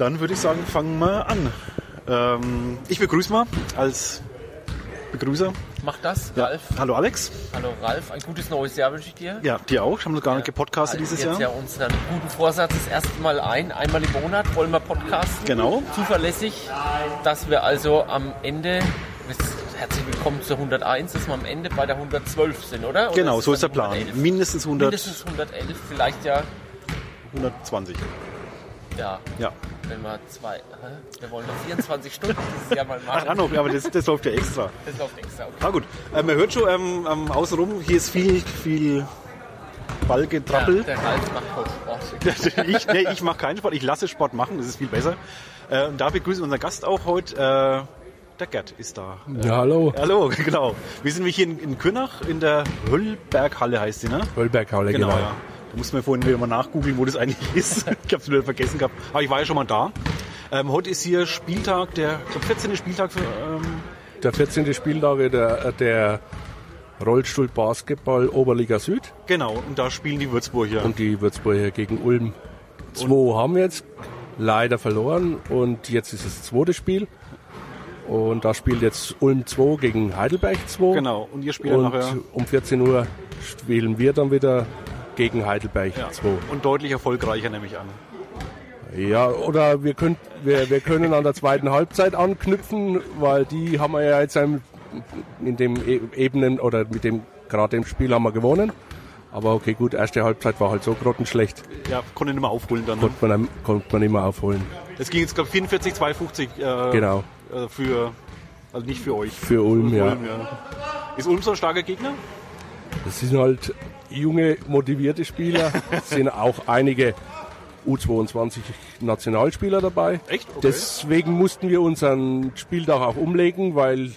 Dann würde ich sagen, fangen wir an. Ähm, ich begrüße mal als Begrüßer. Mach das, Ja. Ralf. Hallo Alex. Hallo Ralf, ein gutes neues Jahr wünsche ich dir. Ja, dir auch. Haben wir gar nicht gepodcastet halten dieses Jahr. ja unseren guten Vorsatz das erste Mal ein, einmal im Monat wollen wir podcasten. Genau. Zuverlässig, dass wir also am Ende, herzlich willkommen zur 101, dass wir am Ende bei der 112 sind, oder? Oder Genau, es so ist der Plan. 111? Mindestens 100, Mindestens 111, vielleicht ja, 120. ja, Ja. Wenn wir zwei, hä? wir wollen noch 24 Stunden dieses Jahr mal Ach, machen. Anno, aber das, das läuft ja extra. Das läuft extra. Okay. Na gut, äh, man hört schon ähm, ähm, außenrum, hier ist viel, viel Ja, Ballgetrappel. der Ralf macht Sport. ich nee, ich mache keinen Sport, ich lasse Sport machen, das ist viel besser. Äh, und da begrüßen wir unseren Gast auch heute. Äh, der Gerd ist da. Ja, hallo. Hallo, genau. Wir sind nämlich hier in, in Kürnach in der Höllberghalle heißt sie, ne? Höllberghalle, Genau, genau. ja. Da mussten wir vorhin wieder mal nachgoogeln, wo das eigentlich ist. ich habe es wieder vergessen gehabt. Aber ich war ja schon mal da. Ähm, heute ist hier Spieltag, der ich glaub, 14. Spieltag für. Ähm, Der 14. Spieltag der, der Rollstuhl Basketball Oberliga Süd genau, und da spielen die Würzburger. und die Würzburger gegen Ulm. Zwei haben wir jetzt leider verloren und jetzt ist das zweite Spiel. Und da spielt jetzt Ulm 2 gegen Heidelberg 2. genau, und ihr spielt Und nachher. um 14 Uhr spielen wir dann wieder gegen Heidelberg Ja, 2. und deutlich erfolgreicher nehme ich an. Ja, oder wir, könnt, wir, wir können an der zweiten Halbzeit anknüpfen, weil die haben wir ja jetzt in dem E- Ebenen oder mit dem gerade dem Spiel haben wir gewonnen. Aber okay, gut, erste Halbzeit war halt so grottenschlecht, Ja, konnte nicht mehr aufholen dann. Ne? konnte man, konnte man nicht mehr aufholen. Es ging jetzt, glaube ich, 44, 52 äh, Genau, äh, für, also nicht für euch. für Ulm, ja. Ulm, ja. Ist Ulm so ein starker Gegner? Das sind halt junge, motivierte Spieler, es sind auch einige U22 Nationalspieler dabei. Echt? Okay. Deswegen mussten wir unseren Spieltag auch umlegen, weil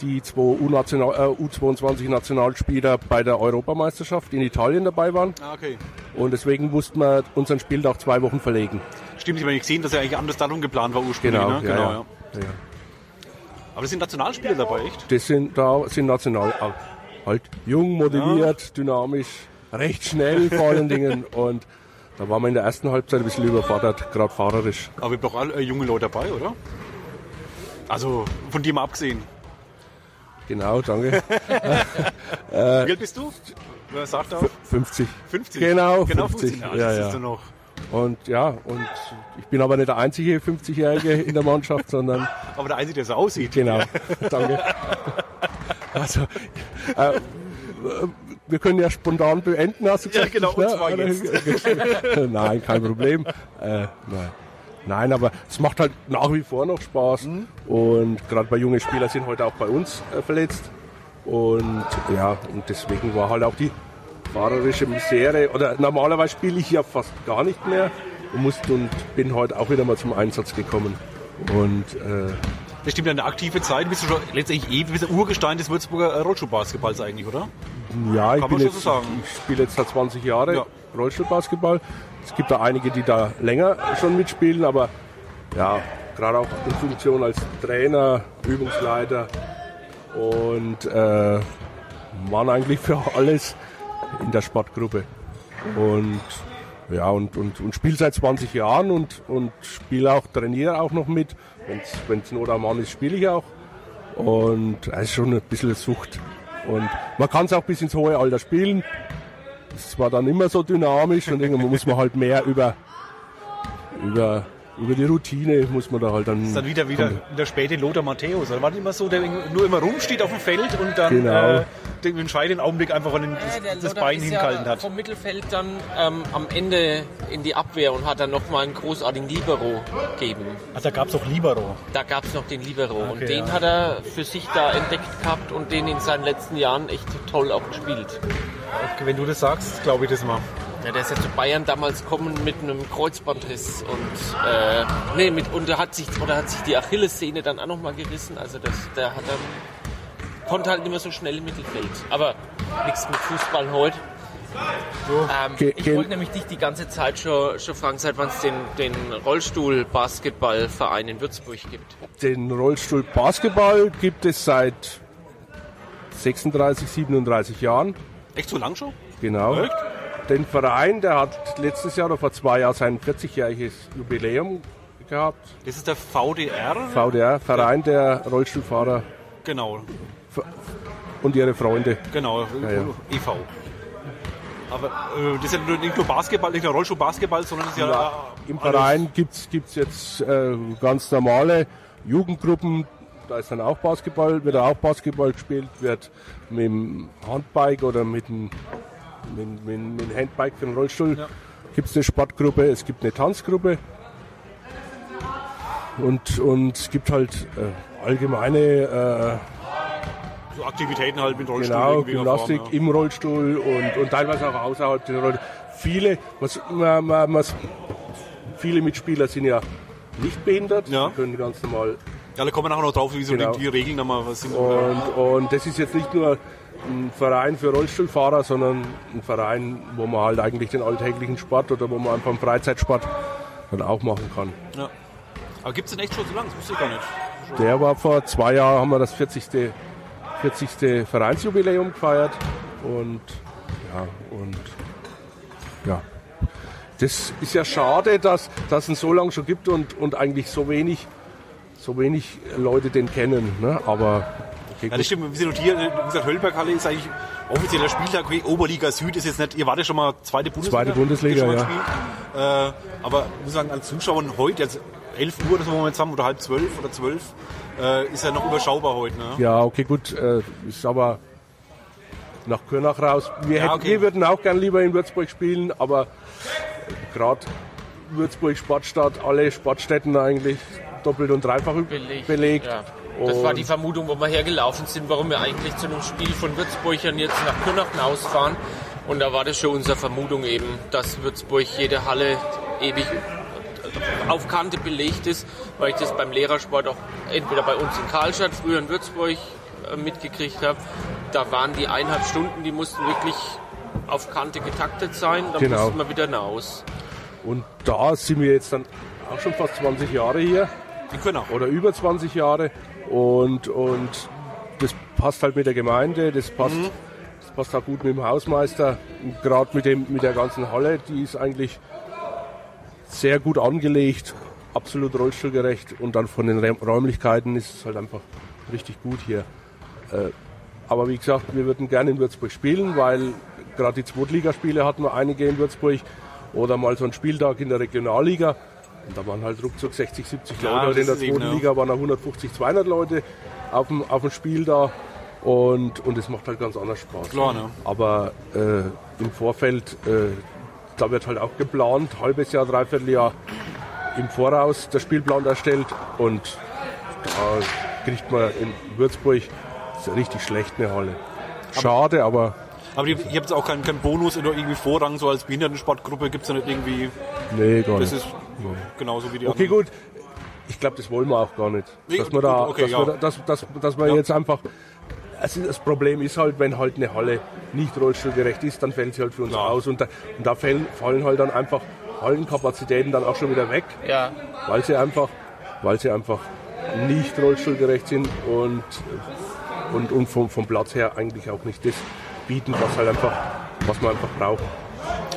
die zwei U-National- äh, U22-Nationalspieler bei der Europameisterschaft in Italien dabei waren. Ah, okay. Und deswegen mussten wir unseren Spieltag zwei Wochen verlegen. Stimmt, ich habe nicht gesehen, dass er eigentlich anders Datum geplant war ursprünglich. Genau, ne? ja, genau ja. ja. Aber es sind Nationalspieler dabei, echt? Das sind, da sind national halt jung, motiviert, dynamisch, recht schnell vor allen Dingen. Und da waren wir in der ersten Halbzeit ein bisschen überfordert, gerade fahrerisch. Aber wir haben doch alle äh, junge Leute dabei, oder? Also von dir mal abgesehen. Genau, danke. Wie alt bist du? Wer sagt auch? 50. 50. Genau, genau 50. 50. Ja, Ja, ja. noch. Und ja, und ich bin aber nicht der einzige 50-Jährige in der Mannschaft, sondern Aber der Einzige, der so aussieht. genau. Danke. Also, äh, wir können ja spontan beenden, hast du Ja, gesagt. genau, und ne? zwar jetzt. nein, kein Problem. Äh, nein. Nein, aber es macht halt nach wie vor noch Spaß. Mhm. Und gerade bei jungen Spielern sind heute auch bei uns äh, verletzt. Und ja, und deswegen war halt auch die fahrerische Misere. Oder normalerweise spiele ich ja fast gar nicht mehr und, musste, und bin heute auch wieder mal zum Einsatz gekommen. Und äh, Das stimmt, eine aktive Zeit. Bist du schon letztendlich eh bist du Urgestein des Würzburger äh, Rollstuhlbasketballs eigentlich, oder? ja, ich, bin jetzt, so sagen. ich spiele jetzt seit 20 Jahre Ja. Rollstuhlbasketball. Es gibt da einige, die da länger schon mitspielen, aber ja, gerade auch in Funktion als Trainer, Übungsleiter und äh, waren eigentlich für alles in der Sportgruppe. Und ja, und, und, und spiele seit 20 Jahren und, und spiele auch, trainiere auch noch mit. Wenn es Not am Mann ist, spiele ich auch. Und es ist schon ein bisschen Sucht. Und man kann es auch bis ins hohe Alter spielen. Es war dann immer so dynamisch und irgendwann muss man halt mehr über, über, über die Routine muss man da halt dann. Das ist dann wieder, wieder in der späte Lothar Matthäus. Oder war immer so, der nur immer rumsteht auf dem Feld und dann Genau. äh, den entscheidenden Augenblick einfach an den, Ja, das, das Lothar Bein ist hingehalten ja hat? vom Mittelfeld dann ähm, am Ende in die Abwehr und hat dann nochmal einen großartigen Libero gegeben. Also da gab es auch Libero. Da gab es noch den Libero und Okay, den ja. hat er für sich da entdeckt gehabt und den in seinen letzten Jahren echt toll auch gespielt. Okay, wenn du das sagst, glaube ich das mal. Ja, der ist ja zu Bayern damals gekommen mit einem Kreuzbandriss und äh, nee, mit und er hat sich oder hat sich die Achillessehne dann auch noch mal gerissen. Also das, der hat dann konnte halt nicht mehr so schnell im Mittelfeld. Aber nichts mit Fußball heute. Ähm, Ge- ich wollte nämlich dich die ganze Zeit schon, schon fragen, seit wann es den, den Rollstuhl-Basketballverein in Würzburg gibt. Den Rollstuhl Basketball gibt es seit 36, 37 Jahren. Echt so lang schon? Genau. Echt? Den Verein, der hat letztes Jahr oder vor zwei Jahren sein 40-jähriges Jubiläum gehabt. Das ist der VDR. VDR, Verein der Rollstuhlfahrer Genau, und ihre Freunde. genau, ja. EV. Aber äh, das ist ja nicht nur Basketball, nicht nur Rollstuhl-Basketball, sondern das ist ja Ja, Im. Verein gibt's gibt's jetzt äh, ganz normale Jugendgruppen. Da ist dann auch Basketball, wird auch Basketball gespielt, wird mit dem Handbike oder mit dem, mit, mit, mit dem Handbike für den Rollstuhl. Ja. Gibt's eine Sportgruppe, es gibt eine Tanzgruppe. Und, und es gibt halt äh, allgemeine So Aktivitäten halt mit Rollstuhl. Genau, Gymnastik ja. im Rollstuhl und, und teilweise auch außerhalb des Rollstuhls. Viele, was, man, man, man, viele Mitspieler sind ja nicht behindert, Ja. können ganz normal. Ja, da kommen wir nachher noch drauf, wie so Genau. die, die Regeln nochmal was sind. Und, und das ist jetzt nicht nur ein Verein für Rollstuhlfahrer, sondern ein Verein, wo man halt eigentlich den alltäglichen Sport oder wo man einfach einen Freizeitsport dann auch machen kann. Ja. Aber gibt es denn echt schon so lange? Das wusste ich gar nicht. Der war vor zwei Jahren, haben wir das 40. 40. Vereinsjubiläum gefeiert und ja, und ja. Das ist ja schade, dass, dass es so lange schon gibt und, und eigentlich so wenig, so wenig Leute den kennen. Ne? Aber okay, Ja, das stimmt. Wir sind hier, wie gesagt, Höllberghalle ist eigentlich offizieller Spieltag. Okay, Oberliga Süd ist jetzt nicht, ihr wart ja schon mal zweite Bundesliga. Zweite Bundesliga, ja. gespielt? Äh, aber ich muss sagen, als Zuschauer heute, jetzt 11 Uhr, das wir jetzt haben, oder halb zwölf oder zwölf, äh, ist ja noch überschaubar heute. Ne? Ja, okay, gut. Äh, ist aber nach Kürnach raus. Wir, Ja, hätten, okay. wir würden auch gern lieber in Würzburg spielen, aber gerade Würzburg Sportstadt, alle Sportstätten eigentlich doppelt und dreifach belegt. belegt. Ja. Das war die Vermutung, wo wir hergelaufen sind, warum wir eigentlich zu einem Spiel von Würzburgern jetzt nach Kürnach ausfahren. Und da war das schon unsere Vermutung eben, dass Würzburg jede Halle ewig auf Kante belegt ist, weil ich das beim Lehrersport auch entweder bei uns in Karlstadt, früher in Würzburg äh, mitgekriegt habe. Da waren die eineinhalb Stunden, die mussten wirklich auf Kante getaktet sein, dann Genau. mussten wir wieder hinaus. Und da sind wir jetzt dann auch schon fast 20 Jahre hier Köln oder über 20 Jahre. Und, und das passt halt mit der Gemeinde, das passt, das passt auch gut mit dem Hausmeister, gerade mit, dem, mit der ganzen Halle, die ist eigentlich sehr gut angelegt, absolut rollstuhlgerecht. Und dann von den Räum- Räumlichkeiten ist es halt einfach richtig gut hier. Äh, Aber wie gesagt, wir würden gerne in Würzburg spielen, weil gerade die Zweitligaspiele hatten wir einige in Würzburg. Oder mal so einen Spieltag in der Regionalliga. Und da waren halt ruckzuck 60, 70 Klar, Leute. Und in der ist eben, zweiten ja. Liga waren da 150, 200 Leute auf dem, auf dem Spiel da. Und, und es macht halt ganz anders Spaß. Klar, ne? Aber äh, im Vorfeld, äh, da wird halt auch geplant, halbes Jahr, dreiviertel Jahr im Voraus der Spielplan erstellt. Und da kriegt man in Würzburg so richtig schlecht eine Halle. Schade, aber Aber ihr, ihr habt auch keinen, keinen Bonus oder irgendwie Vorrang, so als Behindertensportgruppe gibt es ja nicht irgendwie. nee, gar Das nicht. Ist genauso wie die Okay, anderen. gut. Ich glaube, das wollen wir auch gar nicht. Nee, dass wir da, okay, dass, ja. wir da dass, dass, dass wir Ja. jetzt einfach. Also das Problem ist halt, wenn halt eine Halle nicht rollstuhlgerecht ist, dann fällt sie halt für uns Klar. aus. Und da, und da fallen, fallen halt dann einfach Hallenkapazitäten dann auch schon wieder weg, Ja, weil sie einfach, weil sie einfach nicht rollstuhlgerecht sind und, und, und vom, vom Platz her eigentlich auch nicht das bieten, was halt einfach, was man einfach braucht.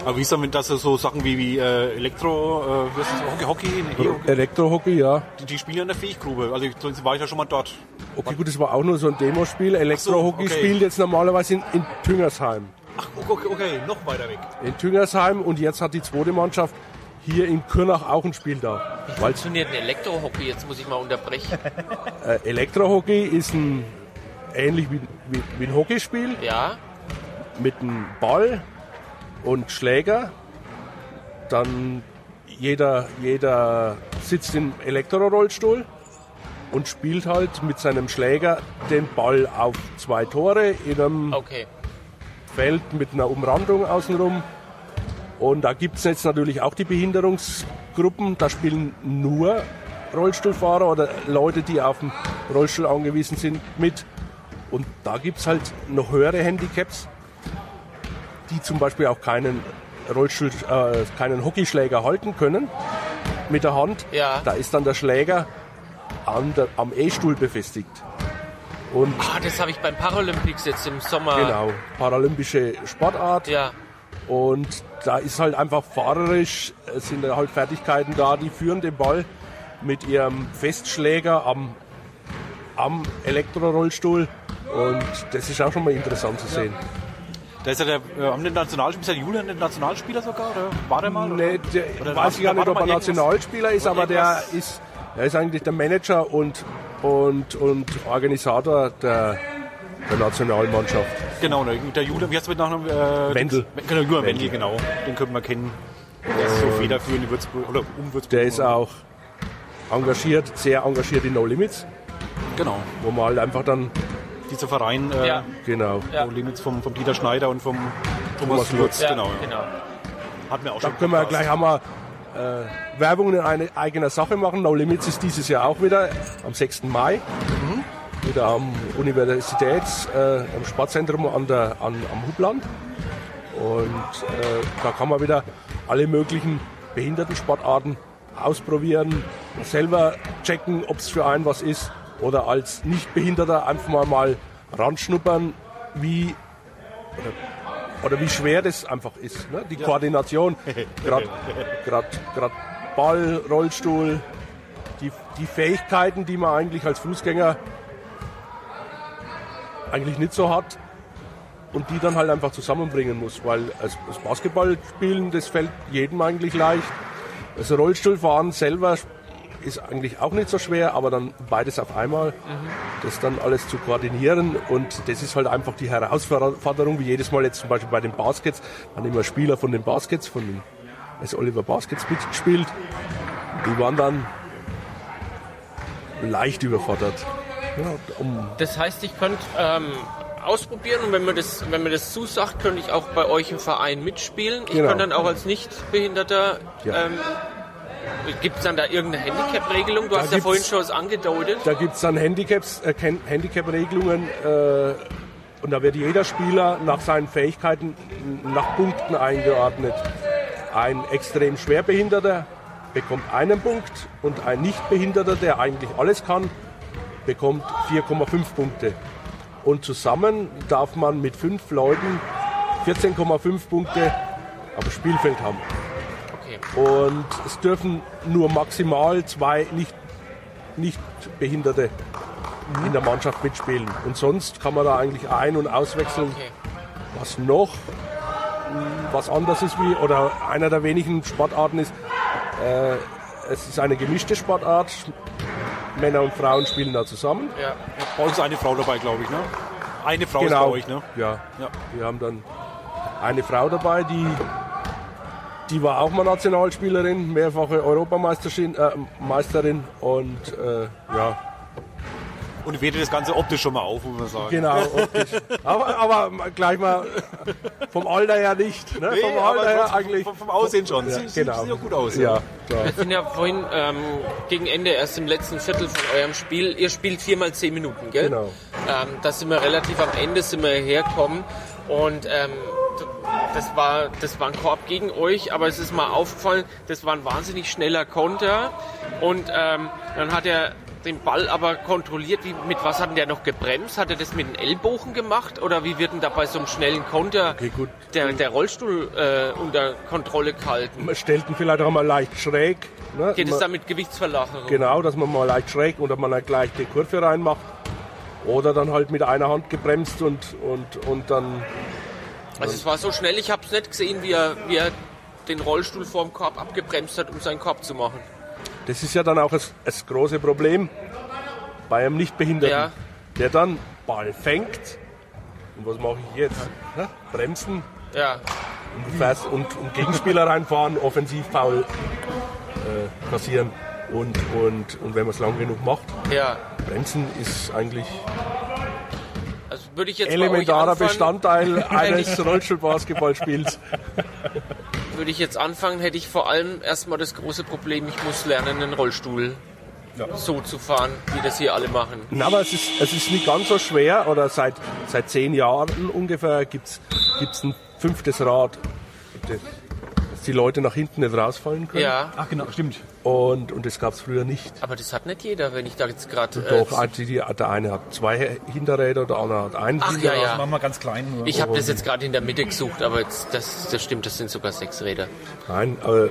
Aber wie ist dann, wenn das so Sachen wie, wie äh, Elektro, äh, wie heißt das, Hockey, Hockey, nee, E-Hockey, Elektrohockey, ja. die, die spielen ja in der Fähiggrube. Also ich, sonst war ich ja schon mal dort. Okay, gut, das war auch nur so ein Demospiel. Elektrohockey okay. spielt jetzt normalerweise in, in Tüngersheim. Ach, okay, okay, noch weiter weg. In Tüngersheim und jetzt hat die zweite Mannschaft hier in Kürnach auch ein Spiel da. Weil funktioniert ein Elektrohockey, jetzt muss ich mal unterbrechen. äh, Elektrohockey ist ein ähnlich wie, wie, wie ein Hockeyspiel Ja, mit einem Ball und Schläger. Dann jeder, jeder sitzt im Elektrorollstuhl und spielt halt mit seinem Schläger den Ball auf zwei Tore in einem okay. Feld mit einer Umrandung außenrum. Und da gibt es jetzt natürlich auch die Behinderungsgruppen. Da spielen nur Rollstuhlfahrer oder Leute, die auf den Rollstuhl angewiesen sind, mit. Und da gibt es halt noch höhere Handicaps, die zum Beispiel auch keinen Rollstuhl, äh, keinen Hockeyschläger halten können mit der Hand. Ja. Da ist dann der Schläger an der, am E-Stuhl befestigt. Und Ah, das habe ich beim Paralympics jetzt im Sommer. genau, paralympische Sportart. Ja, Und da ist halt einfach fahrerisch, es sind halt Fertigkeiten da, die führen den Ball mit ihrem Festschläger am, am Elektrorollstuhl. Und das ist auch schon mal interessant zu sehen. Da ist ja der, äh, haben den Nationalspieler, ist der Julian der Nationalspieler sogar? Oder war der mal? Nee, der, Oder weiß ich gar nicht, ob er Nationalspieler ist, aber der ist, er ist eigentlich der Manager und, und, und Organisator der, der Nationalmannschaft. Genau, ne, der Julian, wie heißt der mit Nachnamen? Äh, Wendel. Genau, Julian Wendel, genau. Den könnten wir kennen. Der ist so federführend in Würzburg, oder um Würzburg. Der ist auch engagiert, sehr engagiert in No Limits, Genau. wo man halt einfach dann, Dieser Verein, äh, Ja. genau, Ja. No Limits vom, vom Dieter Schneider und vom Thomas Thomas Lutz. Ja, Genau, ja. genau. Hat mir auch da schon können wir gleich haben wir äh, Werbung in eine eigener Sache machen. No Limits ist dieses Jahr auch wieder am 6. Mai. Wieder am Universitäts, äh, am Sportzentrum an der, an, am Hubland. Und äh, da kann man wieder alle möglichen Behindertensportarten ausprobieren, selber checken, ob es für einen was ist oder als Nichtbehinderter einfach mal, mal ranschnuppern, wie oder, oder wie schwer das einfach ist. Ne? Die Koordination, gerade Ball, Rollstuhl, die, die Fähigkeiten, die man eigentlich als Fußgänger eigentlich nicht so hat und die dann halt einfach zusammenbringen muss, weil das das Basketballspielen, das fällt jedem eigentlich leicht. Das Rollstuhlfahren selber ist eigentlich auch nicht so schwer, aber dann beides auf einmal, das dann alles zu koordinieren und das ist halt einfach die Herausforderung, wie jedes Mal jetzt zum Beispiel bei den Baskets, dann immer Spieler von den Baskets, von den, als Oliver Baskets mitgespielt, die waren dann leicht überfordert. Ja, um, Das heißt, ich könnte ähm, ausprobieren und wenn mir das, wenn mir das zusagt, könnte ich auch bei euch im Verein mitspielen. Ich Genau. könnte dann auch als Nichtbehinderter. Ja. Ähm, Gibt es dann da irgendeine Handicap-Regelung? Du hast ja vorhin schon was angedeutet. Da gibt es dann Handicaps, äh, Handicap-Regelungen äh, und da wird jeder Spieler nach seinen Fähigkeiten nach Punkten eingeordnet. Ein extrem schwerbehinderter bekommt einen Punkt und ein Nichtbehinderter, der eigentlich alles kann, bekommt 4,5 Punkte. Und zusammen darf man mit fünf Leuten 14,5 Punkte auf dem Spielfeld haben. Und es dürfen nur maximal zwei nicht, nicht Behinderte in der Mannschaft mitspielen. Und sonst kann man da eigentlich ein- und auswechseln. Okay. Was noch was anders ist wie, oder einer der wenigen Sportarten ist, äh, es ist eine gemischte Sportart. Männer und Frauen spielen da zusammen. Ja. Bei uns eine Frau dabei, glaube ich, ne? Eine Frau Genau. ist bei euch, ne? Ja. Ja. Wir haben dann eine Frau dabei, die, die war auch mal Nationalspielerin, mehrfache Europameisterin äh, Meisterin und äh, ja, Und wertet das Ganze optisch schon mal auf, muss man sagen. genau. optisch. aber, aber gleich mal vom Alter her nicht. Ne? Nee, vom aber Alter her eigentlich. Vom, vom Aussehen schon. Ja, Sie, genau. sieht ja gut aus. Ja, klar. Wir sind ja vorhin ähm, gegen Ende erst im letzten Viertel von eurem Spiel. Ihr spielt viermal zehn Minuten, gell? Genau. Ähm, da sind wir relativ am Ende sind wir hergekommen und ähm, das war, das war ein Korb gegen euch, aber es ist mal aufgefallen, das war ein wahnsinnig schneller Konter und ähm, dann hat er den Ball aber kontrolliert. Wie, mit was hat denn der noch gebremst? Hat er das mit den Ellbogen gemacht oder wie wird denn da bei so einem schnellen Konter Okay, der, der Rollstuhl äh, unter Kontrolle gehalten? Man stellt ihn vielleicht auch mal leicht schräg. Ne? Geht es Man- da mit Gewichtsverlagerung? Genau, dass man mal leicht schräg oder man halt gleich die Kurve reinmacht. Oder dann halt mit einer Hand gebremst und, und, und dann. Also es war so schnell, ich habe es nicht gesehen, wie er, wie er den Rollstuhl vorm Korb abgebremst hat, um seinen Korb zu machen. Das ist ja dann auch das, das große Problem bei einem Nichtbehinderten, Ja. der dann Ball fängt. Und was mache ich jetzt? Ne? Bremsen Ja, und, fährst und, und Gegenspieler reinfahren, Offensivfoul äh, kassieren. Und, und, und wenn man es lang genug macht, ja. Bremsen ist eigentlich Also würde ich jetzt elementarer anfangen, Bestandteil eines Rollstuhlbasketballspiels. würde ich jetzt anfangen, hätte ich vor allem erstmal das große Problem, ich muss lernen, einen Rollstuhl so zu fahren, wie das hier alle machen. Na, aber es ist, es ist nicht ganz so schwer, oder seit, seit zehn Jahren ungefähr gibt es ein fünftes Rad, dass die Leute nach hinten nicht rausfallen können. Ja, Ach genau, stimmt. Und, und das gab es früher nicht. aber das hat nicht jeder, wenn ich da jetzt gerade... Doch, also die, der eine hat zwei Hinterräder, der andere hat ein Ach, Hinterrad. ja, ja. Machen wir ganz klein. Nur. Ich habe das jetzt gerade in der Mitte gesucht, aber jetzt, das, das stimmt, das sind sogar sechs Räder. Nein, aber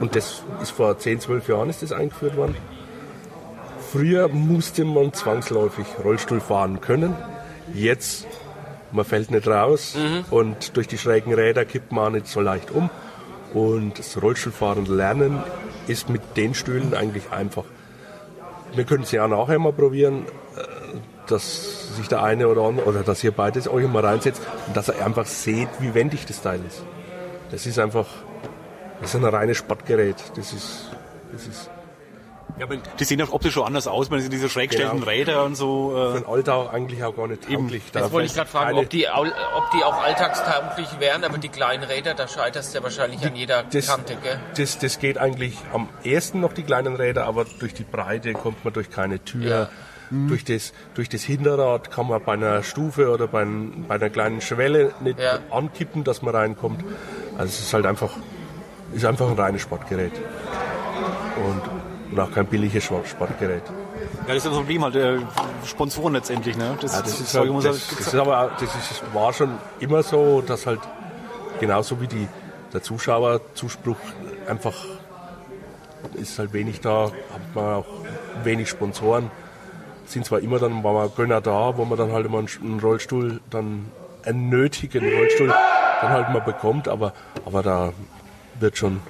und das ist vor 10, 12 Jahren ist das eingeführt worden. Früher musste man zwangsläufig Rollstuhl fahren können. Jetzt, man fällt nicht raus und durch die schrägen Räder kippt man auch nicht so leicht um. Und das Rollstuhlfahren lernen ist mit den Stühlen eigentlich einfach. Wir können es ja nachher mal probieren, äh, dass sich der eine oder andere, oder dass ihr beides euch mal reinsetzt und dass ihr einfach seht, wie wendig das Teil ist. Das ist einfach, das ist ein reines Sportgerät. Das ist, das ist Ja, aber die sehen auch optisch schon anders aus, wenn sie diese schräggestellten Genau. Räder und so. für Äh, den Alltag eigentlich auch gar nicht tauglich. Jetzt wollte ich gerade fragen, ob die, ob die auch alltagstauglich wären, aber die kleinen Räder, da scheiterst du ja wahrscheinlich an jeder das, Kante, gell? das, das geht eigentlich am ersten noch die kleinen Räder, aber durch die Breite kommt man durch keine Tür. Ja. Durch, das, durch das Hinterrad kann man bei einer Stufe oder bei, ein, bei einer kleinen Schwelle nicht Ja. ankippen, dass man reinkommt. Also es ist halt einfach, ist einfach ein reines Sportgerät. Und, und auch kein billiges Sport- Sportgerät. ja, das ist das Problem halt, äh, Sponsoren letztendlich, ne? Das, Ja, das ist, Zeug halt, muss das, das ist aber auch- das ist, war schon immer so, dass halt genauso wie die, der Zuschauerzuspruch einfach ist halt wenig da, hat man auch wenig Sponsoren. Sind zwar immer dann war mal Gönner da, wo man dann halt immer einen, einen Rollstuhl, dann einen nötigen Rollstuhl dann halt mal bekommt, aber, aber da wird schon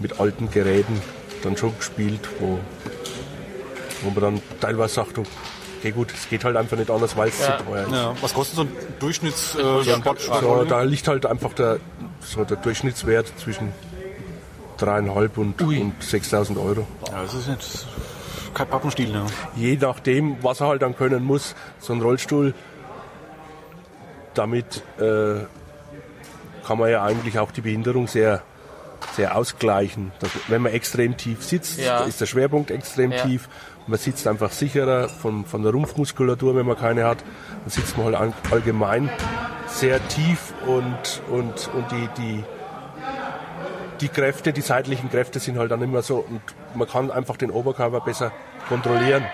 mit alten Geräten dann schon gespielt, wo, wo man dann teilweise sagt, okay gut, es geht halt einfach nicht anders, weil es Ja. zu teuer ist. ja, was kostet so ein Durchschnitts äh, So, da liegt halt einfach der, so der Durchschnittswert zwischen dreieinhalb und, und 6.000 Euro. Ja, das ist nicht kein Pappenstiel, ne? Je nachdem, was er halt dann können muss, so ein Rollstuhl, damit äh, kann man ja eigentlich auch die Behinderung sehr, sehr ausgleichen. Das, wenn man extrem tief sitzt, Ja. ist der Schwerpunkt extrem Ja. tief. Man sitzt einfach sicherer von, von der Rumpfmuskulatur, wenn man keine hat. Dann sitzt man halt all- allgemein sehr tief und, und, und die, die, die Kräfte, die seitlichen Kräfte sind halt dann immer so und man kann einfach den Oberkörper besser kontrollieren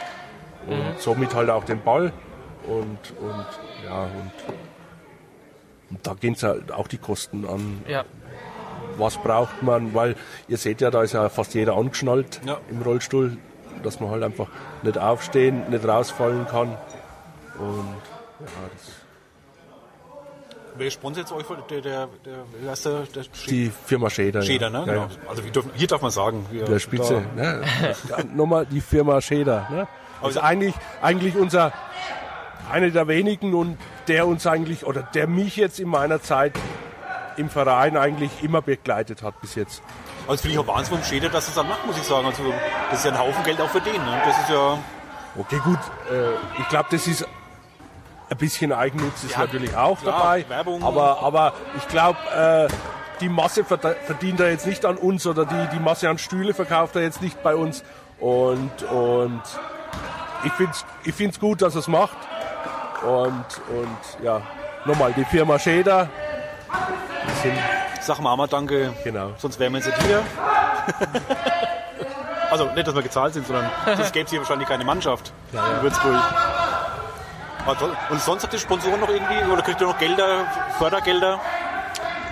und somit halt auch den Ball und, und ja und, und da gehen halt auch die Kosten an. Ja. Was braucht man? Weil ihr seht ja, da ist ja fast jeder angeschnallt Ja. im Rollstuhl, dass man halt einfach nicht aufstehen, nicht rausfallen kann und ja, das Wer sponsert euch? Der, der, der, der, der die Firma Schäder. Schäder, ja. ne? Ja, Genau. Also dürfen, hier darf man sagen. Wir, Der Spitze. Ne? Nochmal die Firma Schäder. Ne? Das ist eigentlich, eigentlich unser, einer der wenigen und der uns eigentlich, oder der mich jetzt in meiner Zeit im Verein eigentlich immer begleitet hat bis jetzt. Also finde ich auch Wahnsinn vom Schäder, dass es dann macht, muss ich sagen. Also das ist ja ein Haufen Geld auch für den. Ne? Das ist ja... Okay, gut. Äh, ich glaube, das ist ein bisschen Eigennutz ist Ja, natürlich auch klar, dabei. Werbung. Aber, aber ich glaube, äh, die Masse verdient er jetzt nicht an uns oder die, die Masse an Stühle verkauft er jetzt nicht bei uns. Und, und ich finde es ich find's gut, dass er es macht. Und, und ja, nochmal die Firma Schäder. Sind, Sag Mama danke, genau. sonst wären wir jetzt nicht hier. also nicht, dass wir gezahlt sind, sondern sonst gäbe es hier wahrscheinlich keine Mannschaft in Würzburg. Toll. Und sonst habt ihr Sponsoren noch irgendwie oder kriegt ihr noch Gelder, Fördergelder?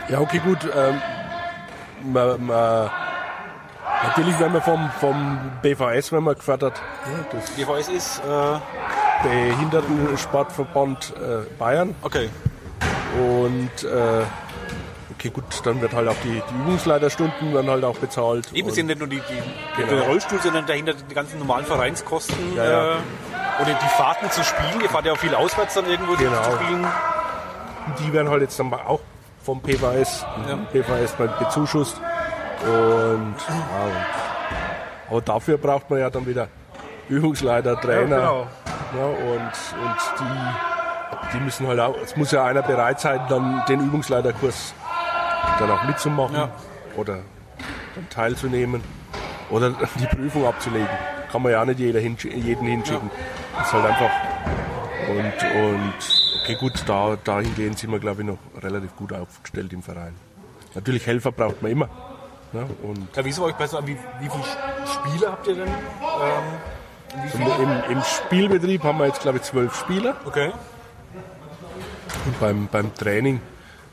Ja, okay, gut. Ähm, man, man, natürlich werden wir vom, vom BVS wenn man gefördert. Ja, DVS ist, äh, Behindertensportverband äh, Bayern. okay. Und äh, okay, gut, dann wird halt auch die, die Übungsleiterstunden werden halt auch bezahlt. Eben sind nicht nur die, die, Genau. der Rollstuhl, sondern dahinter die ganzen normalen Vereinskosten. Ja, ja. Äh, oder die Fahrten zu spielen. Ihr fahrt ja auch viel auswärts dann irgendwo die Genau. zu spielen. die werden halt jetzt dann auch vom PVS, Ja. PVS bezuschusst. Und, ja, aber dafür braucht man ja dann wieder Übungsleiter, Trainer. genau. Und und die, die müssen halt auch, es muss ja einer bereit sein, dann den Übungsleiterkurs dann auch mitzumachen Ja. oder dann teilzunehmen oder die Prüfung abzulegen. Kann man ja auch nicht jeder hinsch jeden hinschicken. Das ist halt einfach. Und, und okay, gut, da, dahingehend sind wir, glaube ich, noch relativ gut aufgestellt im Verein. Natürlich Helfer braucht man immer. Ja, und Ja, wie ist es euch besser? Wie, wie viele Spiele habt ihr denn? Ähm, im, im Spielbetrieb haben wir jetzt, glaube ich, zwölf Spieler. Okay. Und beim, beim Training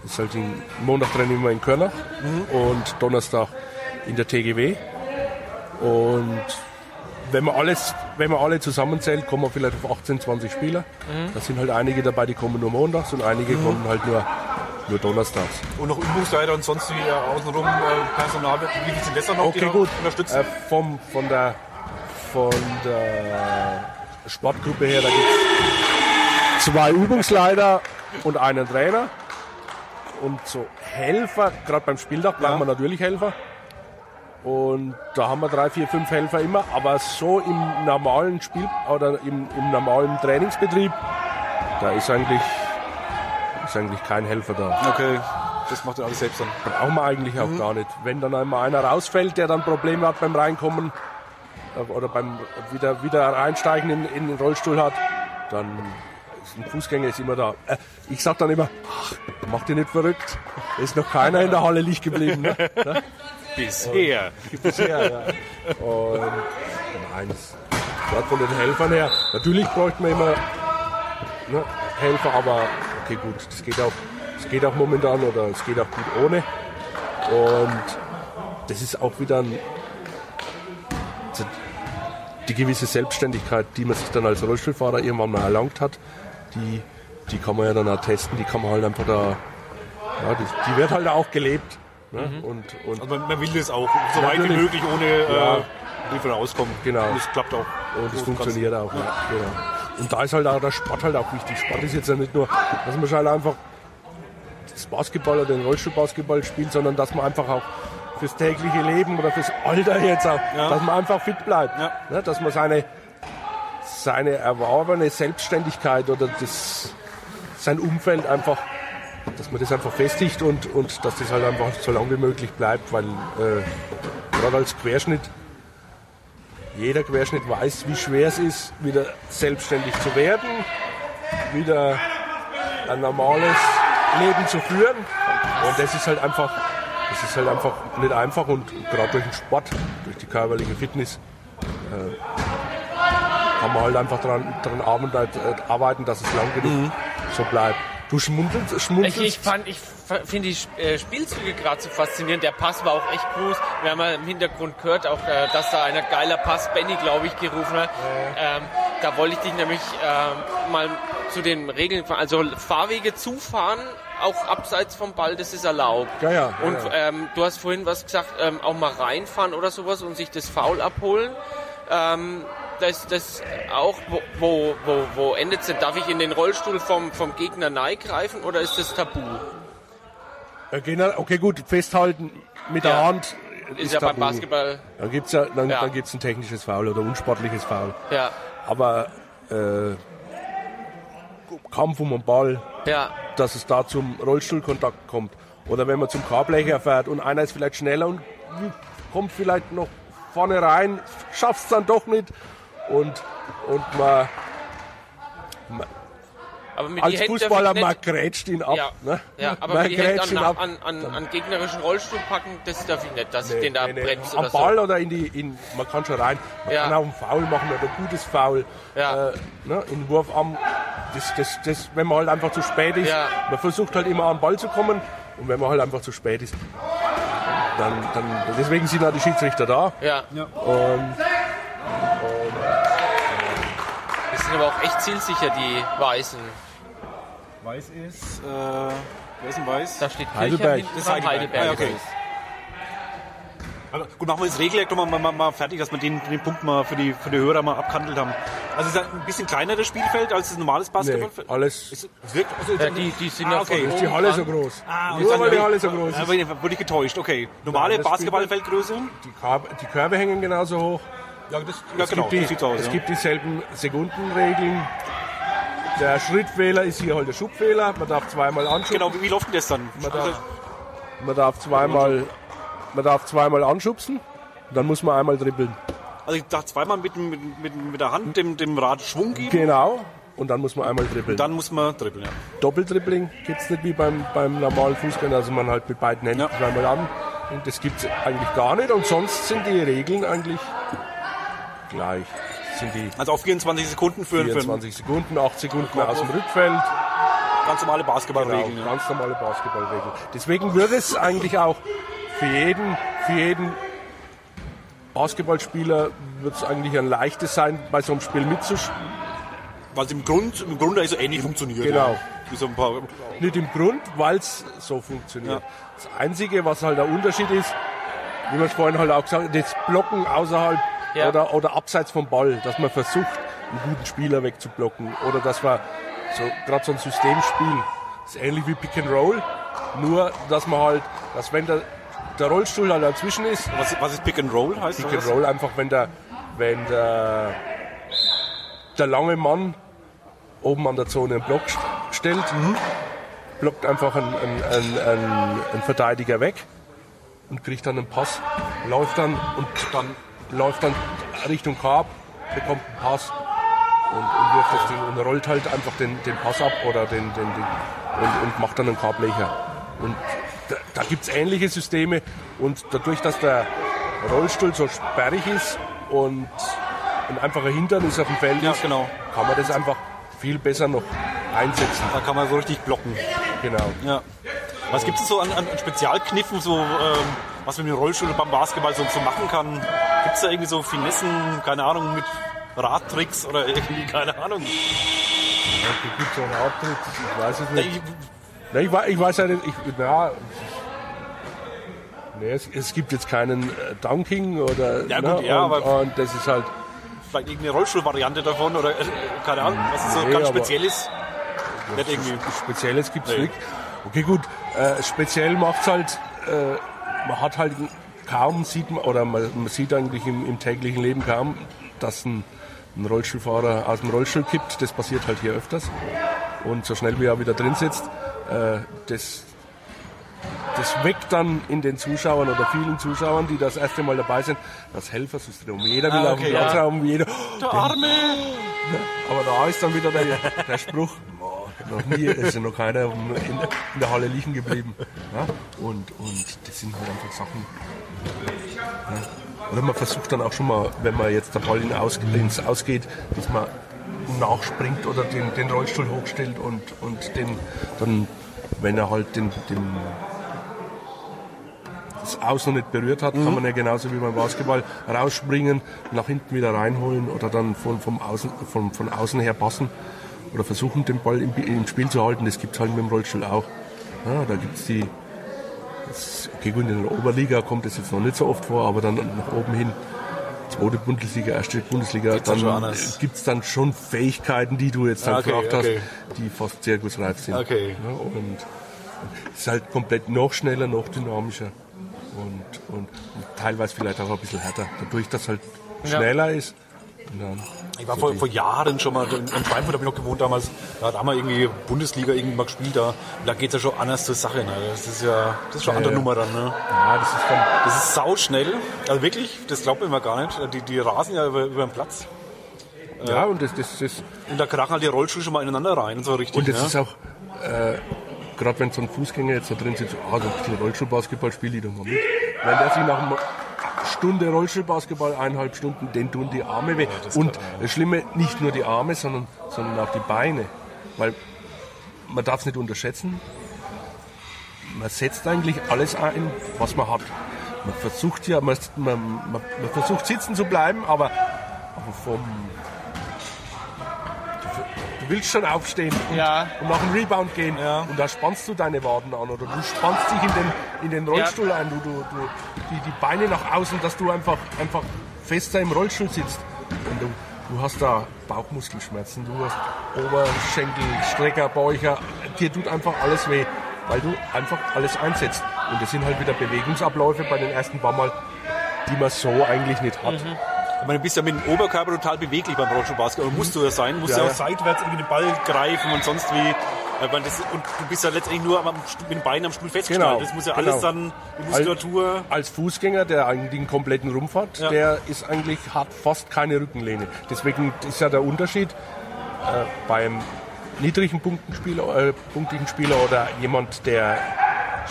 ist halt in, Montag trainieren wir in Körnach und Donnerstag in der TGW. Und wenn man alles, wenn man alle zusammenzählt, kommen wir vielleicht auf 18, 20 Spieler. Mhm. Da sind halt einige dabei, die kommen nur montags und einige kommen halt nur, nur donnerstags. Und noch Übungsleiter und sonst wie äh, außenrum äh, Personal. Wie viel sind das dann noch, die Okay, da gut. unterstützen? Äh, vom, von, der, von der Sportgruppe her, da gibt es zwei Übungsleiter und einen Trainer. Und so Helfer, gerade beim Spieltag brauchen wir natürlich Helfer. Und da haben wir drei, vier, fünf Helfer immer. Aber so im normalen Spiel oder im, im normalen Trainingsbetrieb, da ist eigentlich, ist eigentlich kein Helfer da. okay, das macht ihr alles selbst dann. Brauchen wir eigentlich auch gar nicht. Wenn dann einmal einer rausfällt, der dann Probleme hat beim Reinkommen oder beim wieder, wieder reinsteigen in, in den Rollstuhl hat, dann ein Fußgänger ist immer da. Äh, ich sag dann immer, ach, mach dir nicht verrückt. Ist noch keiner in der Halle liegen geblieben. Ne? Bisher. Bisher, ja. Und nein, gerade von den Helfern her. Natürlich bräuchte man immer ne, Helfer, aber okay gut, das geht auch, das geht auch momentan oder es geht auch gut ohne. Und das ist auch wieder ein, die gewisse Selbstständigkeit, die man sich dann als Rollstuhlfahrer irgendwann mal erlangt hat, die, die kann man ja dann auch testen, die kann man halt einfach da, ja, die, die wird halt auch gelebt. Ne? Und, und Also man, man will das auch, so weit wie möglich, ohne Ja. äh, Hilfe rauskommen. Genau. Und es klappt auch. Und es funktioniert auch. Ja. Genau. Und da ist halt auch der Sport halt auch wichtig. Sport ist jetzt ja nicht nur, dass man halt einfach das Basketball oder den Rollstuhlbasketball spielt, sondern dass man einfach auch fürs tägliche Leben oder fürs Alter jetzt auch, Ja. dass man einfach fit bleibt. Ja. Ne? Dass man seine, seine erworbene Selbstständigkeit oder das, sein Umfeld einfach, dass man das einfach festigt und, und dass das halt einfach so lange wie möglich bleibt, weil äh, gerade als Querschnitt jeder Querschnitt weiß, wie schwer es ist, wieder selbstständig zu werden, wieder ein normales Leben zu führen. Und das ist halt einfach, das ist halt einfach nicht einfach und gerade durch den Sport, durch die körperliche Fitness, äh, kann man halt einfach daran, arbeiten, äh, arbeiten, dass es lang genug so bleibt. Du schmunzelst, Ich, schmunzelst. ich, fand- ich finde die äh, Spielzüge gerade so faszinierend. Der Pass war auch echt groß. Wir haben ja im Hintergrund gehört, auch, äh, dass da einer geiler Pass, Benny, glaube ich, gerufen hat. Ähm, da wollte ich dich nämlich ähm, mal zu den Regeln, fahren. also Fahrwege zufahren, auch abseits vom Ball, das ist erlaubt. Ja, ja, ja, Und ja. Ähm, du hast vorhin was gesagt, ähm, auch mal reinfahren oder sowas und sich das Foul abholen. Ähm, das, auch, wo, wo, wo, endet es denn? Darf ich in den Rollstuhl vom, vom Gegner greifen oder ist das tabu? Okay, gut, festhalten mit der Ja. Hand. Ist, ja beim tabu. Basketball, Dann gibt es ja, dann, Ja. dann gibt's ein technisches Foul oder unsportliches Foul. ja, Aber äh, Kampf um den Ball, ja, dass es da zum Rollstuhlkontakt kommt. Oder wenn man zum K-Blecher fährt und einer ist vielleicht schneller und kommt vielleicht noch vorne rein, schafft es dann doch nicht. Und, und man, aber mit als Fußballer, man grätscht ihn ab. ja, Ne? ja, aber man mit die Hände an, ihn ab. an, an, an gegnerischen Rollstuhl packen, das darf ich nicht, dass ich den da Nee, nee. bremse Am Ball so. oder in die, in, man kann schon rein. Man Ja. kann auch einen Foul machen oder ein gutes Foul. Ja. Äh, ne, in Wurfarm, das, das, das, wenn man halt einfach zu spät ist, Ja. man versucht halt immer an den Ball zu kommen und wenn man halt einfach zu spät ist, dann, dann deswegen sind halt die Schiedsrichter da. Ja, Und die sind aber auch echt zielsicher, die Weißen. Weiß ist, äh, wer ist denn weiß? Da steht Heidelberg. Hinten Das ist Heidelberg. Heidelberg. Ah, okay. Also, gut, machen wir das Regelwerk mal, mal, mal fertig, dass wir den, den Punkt mal für die, für die Hörer mal abgehandelt haben. Also es ist ein bisschen kleiner das Spielfeld als das normales nee, Basketballfeld. alles. Es es wirkt, also, Ja, die, die sind Ah, ja okay. von Ist die Halle dran. so groß? Ah, Nur weil die Halle so groß ist. Ja, wurde ich getäuscht, okay. Normale Basketballfeldgröße? Die, Körbe, die Körbe hängen genauso hoch. Ja, das, ja Es genau, gibt, die, aus. es ja. gibt dieselben Sekundenregeln. Der Schrittfehler ist hier halt der Schubfehler. Man darf zweimal anschubsen. Genau, wie, läuft denn das dann? Man Also, darf, man darf zweimal, man darf zweimal anschubsen. und Dann muss man einmal dribbeln. also ich darf zweimal mit, mit, mit, mit der Hand dem, dem Rad Schwung geben, Genau. Und dann muss man einmal dribbeln. dann muss man dribbeln. Ja. Doppeldribbling gibt es nicht wie beim, beim normalen Fußball. Also man halt mit beiden Händen Ja. zweimal an. Und das gibt es eigentlich gar nicht. Und sonst sind die Regeln eigentlich gleich. Sind die Also auf 24 Sekunden für, für 24 Sekunden, 8 Sekunden aus dem Rückfeld. ganz normale Basketballregeln. Genau, ganz normale Basketballregeln. Deswegen würde es eigentlich auch für jeden, für jeden Basketballspieler wird es eigentlich ein leichtes sein, bei so einem Spiel mitzuspielen. Weil es im, Grund, im Grunde also ähnlich funktioniert. Genau. Ja. So paar, Nicht im Grund, weil es so funktioniert. Ja. Das Einzige, was halt der Unterschied ist, wie wir es vorhin halt auch gesagt haben, das Blocken außerhalb Ja. oder, oder abseits vom Ball, dass man versucht, einen guten Spieler wegzublocken. Oder dass man so gerade so ein Systemspiel, das ist ähnlich wie Pick and Roll, nur dass man halt, dass wenn der, der Rollstuhl halt dazwischen ist, was, was ist Pick and Roll heißt Pick and Roll einfach, wenn der, wenn der, der lange Mann oben an der Zone einen Block st- stellt, blockt einfach einen, einen, einen, einen, einen Verteidiger weg und kriegt dann einen Pass, läuft dann und dann läuft dann Richtung Korb, bekommt einen Pass und, und wirft das Ding und rollt halt einfach den, den Pass ab oder den, den, den und, und macht dann einen Korblecher. Und da, da gibt es ähnliche Systeme und dadurch, dass der Rollstuhl so sperrig ist und ein einfacher Hindernis auf dem Feld Ja, ist, genau. kann man das einfach viel besser noch einsetzen. Da kann man so richtig blocken. Genau. Ja. Was gibt es so an, an Spezialkniffen, so, ähm, was man mit dem Rollstuhl beim Basketball so, so machen kann? Gibt es da irgendwie so Finessen, keine Ahnung, mit Radtricks oder irgendwie, keine Ahnung? Es gibt so einen Auftritt, ich weiß es Ja, nicht. ich- ich, ich weiß ja nicht, ich, na, nee, es, es gibt jetzt keinen äh, Dunking oder Ja, ne, gut, ja, und, aber- und das ist halt Vielleicht irgendeine Rollstuhlvariante davon oder äh, keine Ahnung, was ist so Nee, ganz aber- Spezielles? Nicht irgendwie. Spezielles gibt's Nee. nicht. Okay, gut. Äh, speziell macht's halt, äh, man hat halt kaum, sieht man, oder man, man sieht eigentlich im, im täglichen Leben kaum, dass ein, ein Rollstuhlfahrer aus dem Rollstuhl kippt. Das passiert halt hier öfters. Und so schnell wie er wieder drin sitzt, äh, das, das weckt dann in den Zuschauern oder vielen Zuschauern, die das erste Mal dabei sind, das Helfersystem. Jeder will Ah, auf den okay, Platz ja. jeder, Der Arme! aber da ist dann wieder der, der Spruch, noch nie ist ja noch keiner in, in der Halle liegen geblieben. Ja? Und, und das sind halt einfach Sachen. Ja? Oder man versucht dann auch schon mal, wenn man jetzt der Ball in aus, ins Ausgeht, dass man nachspringt oder den, den Rollstuhl hochstellt und, und den dann, wenn er halt den, den das Aus noch nicht berührt hat, kann man ja genauso wie beim Basketball rausspringen, nach hinten wieder reinholen oder dann von, vom Außen, von, von außen her passen oder versuchen, den Ball im, im Spiel zu halten. Das gibt es halt mit dem Rollstuhl auch. Ja, da gibt es die, das, okay gut, in der Oberliga kommt das jetzt noch nicht so oft vor, aber dann nach oben hin, zweite Bundesliga, erste Bundesliga, Gibt's dann gibt es dann schon Fähigkeiten, die du jetzt dann Ah, Okay, gefragt okay. hast, die fast zirkusreif sind. Okay. Ja, und es ist halt komplett noch schneller, noch dynamischer und, und, und teilweise vielleicht auch ein bisschen härter. Dadurch, dass halt schneller ist. Dann Ich war vor, vor Jahren schon mal in, in Schweinfurt, habe ich noch gewohnt damals. Da hat einmal irgendwie Bundesliga irgendwie mal gespielt. Da, da geht es ja schon anders zur Sache. Ne? Das ist ja das ist schon eine andere ja. Nummer dann. Ne? ja, das ist dann Das ist sauschnell. Also wirklich, das glaubt man immer gar nicht. Die, die rasen ja über, über den Platz. ja, und das, das, das, Und da krachen halt die Rollschuhe schon mal ineinander rein. und So richtig. und das ne? ist auch, äh, gerade wenn so ein Fußgänger jetzt da drin sitzt, ah, so ein bisschen Rollstuhlbasketball spiele ich doch mal mit. Wenn der sich nach einer Stunde Rollstuhlbasketball, eineinhalb Stunden, den tun die Arme weh. und das Schlimme, nicht nur die Arme, sondern, sondern auch die Beine. Weil man darf es nicht unterschätzen, man setzt eigentlich alles ein, was man hat. Man versucht ja, man, man, man, man versucht sitzen zu bleiben, aber, aber vom, du, willst schon aufstehen und, Ja. und nach dem Rebound gehen Ja. und da spannst du deine Waden an oder du spannst dich in den, in den Rollstuhl ein, du, du, du, die, die Beine nach außen, dass du einfach, einfach fester im Rollstuhl sitzt. Und du, du hast da Bauchmuskelschmerzen, du hast Oberschenkel, Strecker, Bäucher, dir tut einfach alles weh, weil du einfach alles einsetzt. Und das sind halt wieder Bewegungsabläufe bei den ersten paar Mal, die man so eigentlich nicht hat. Ich meine, du bist ja mit dem Oberkörper total beweglich beim Rollstuhlbasketball. Musst du ja sein. Musst ja, Ja, auch seitwärts irgendwie den Ball greifen und sonst wie. Das, und du bist ja letztendlich nur am, mit den Beinen am Stuhl festgestellt. Genau, Das muss ja genau. alles dann, die Muskulatur. Als Fußgänger, der eigentlich einen kompletten Rumpf hat, Ja. der ist eigentlich, hat fast keine Rückenlehne. Deswegen ist ja der Unterschied äh, beim niedrigen Punktenspieler, äh, punktigen Spieler oder jemand, der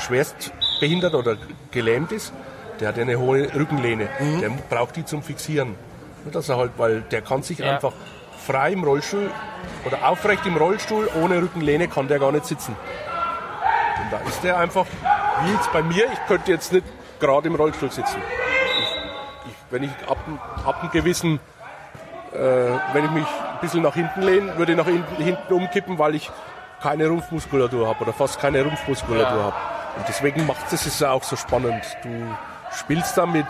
schwerst behindert oder gelähmt ist, der hat ja eine hohe Rückenlehne. Mhm. Der braucht die zum Fixieren. Dass er halt, weil der kann sich Ja. einfach frei im Rollstuhl oder aufrecht im Rollstuhl ohne Rückenlehne kann der gar nicht sitzen. Und da ist der einfach, wie jetzt bei mir, ich könnte jetzt nicht gerade im Rollstuhl sitzen. Ich, ich wenn ich ab, ab einem gewissen, äh, wenn ich mich ein bisschen nach hinten lehne, würde ich nach hinten, hinten umkippen, weil ich keine Rumpfmuskulatur habe oder fast keine Rumpfmuskulatur Ja. habe. Und deswegen macht es es ja auch so spannend. Du spielst damit,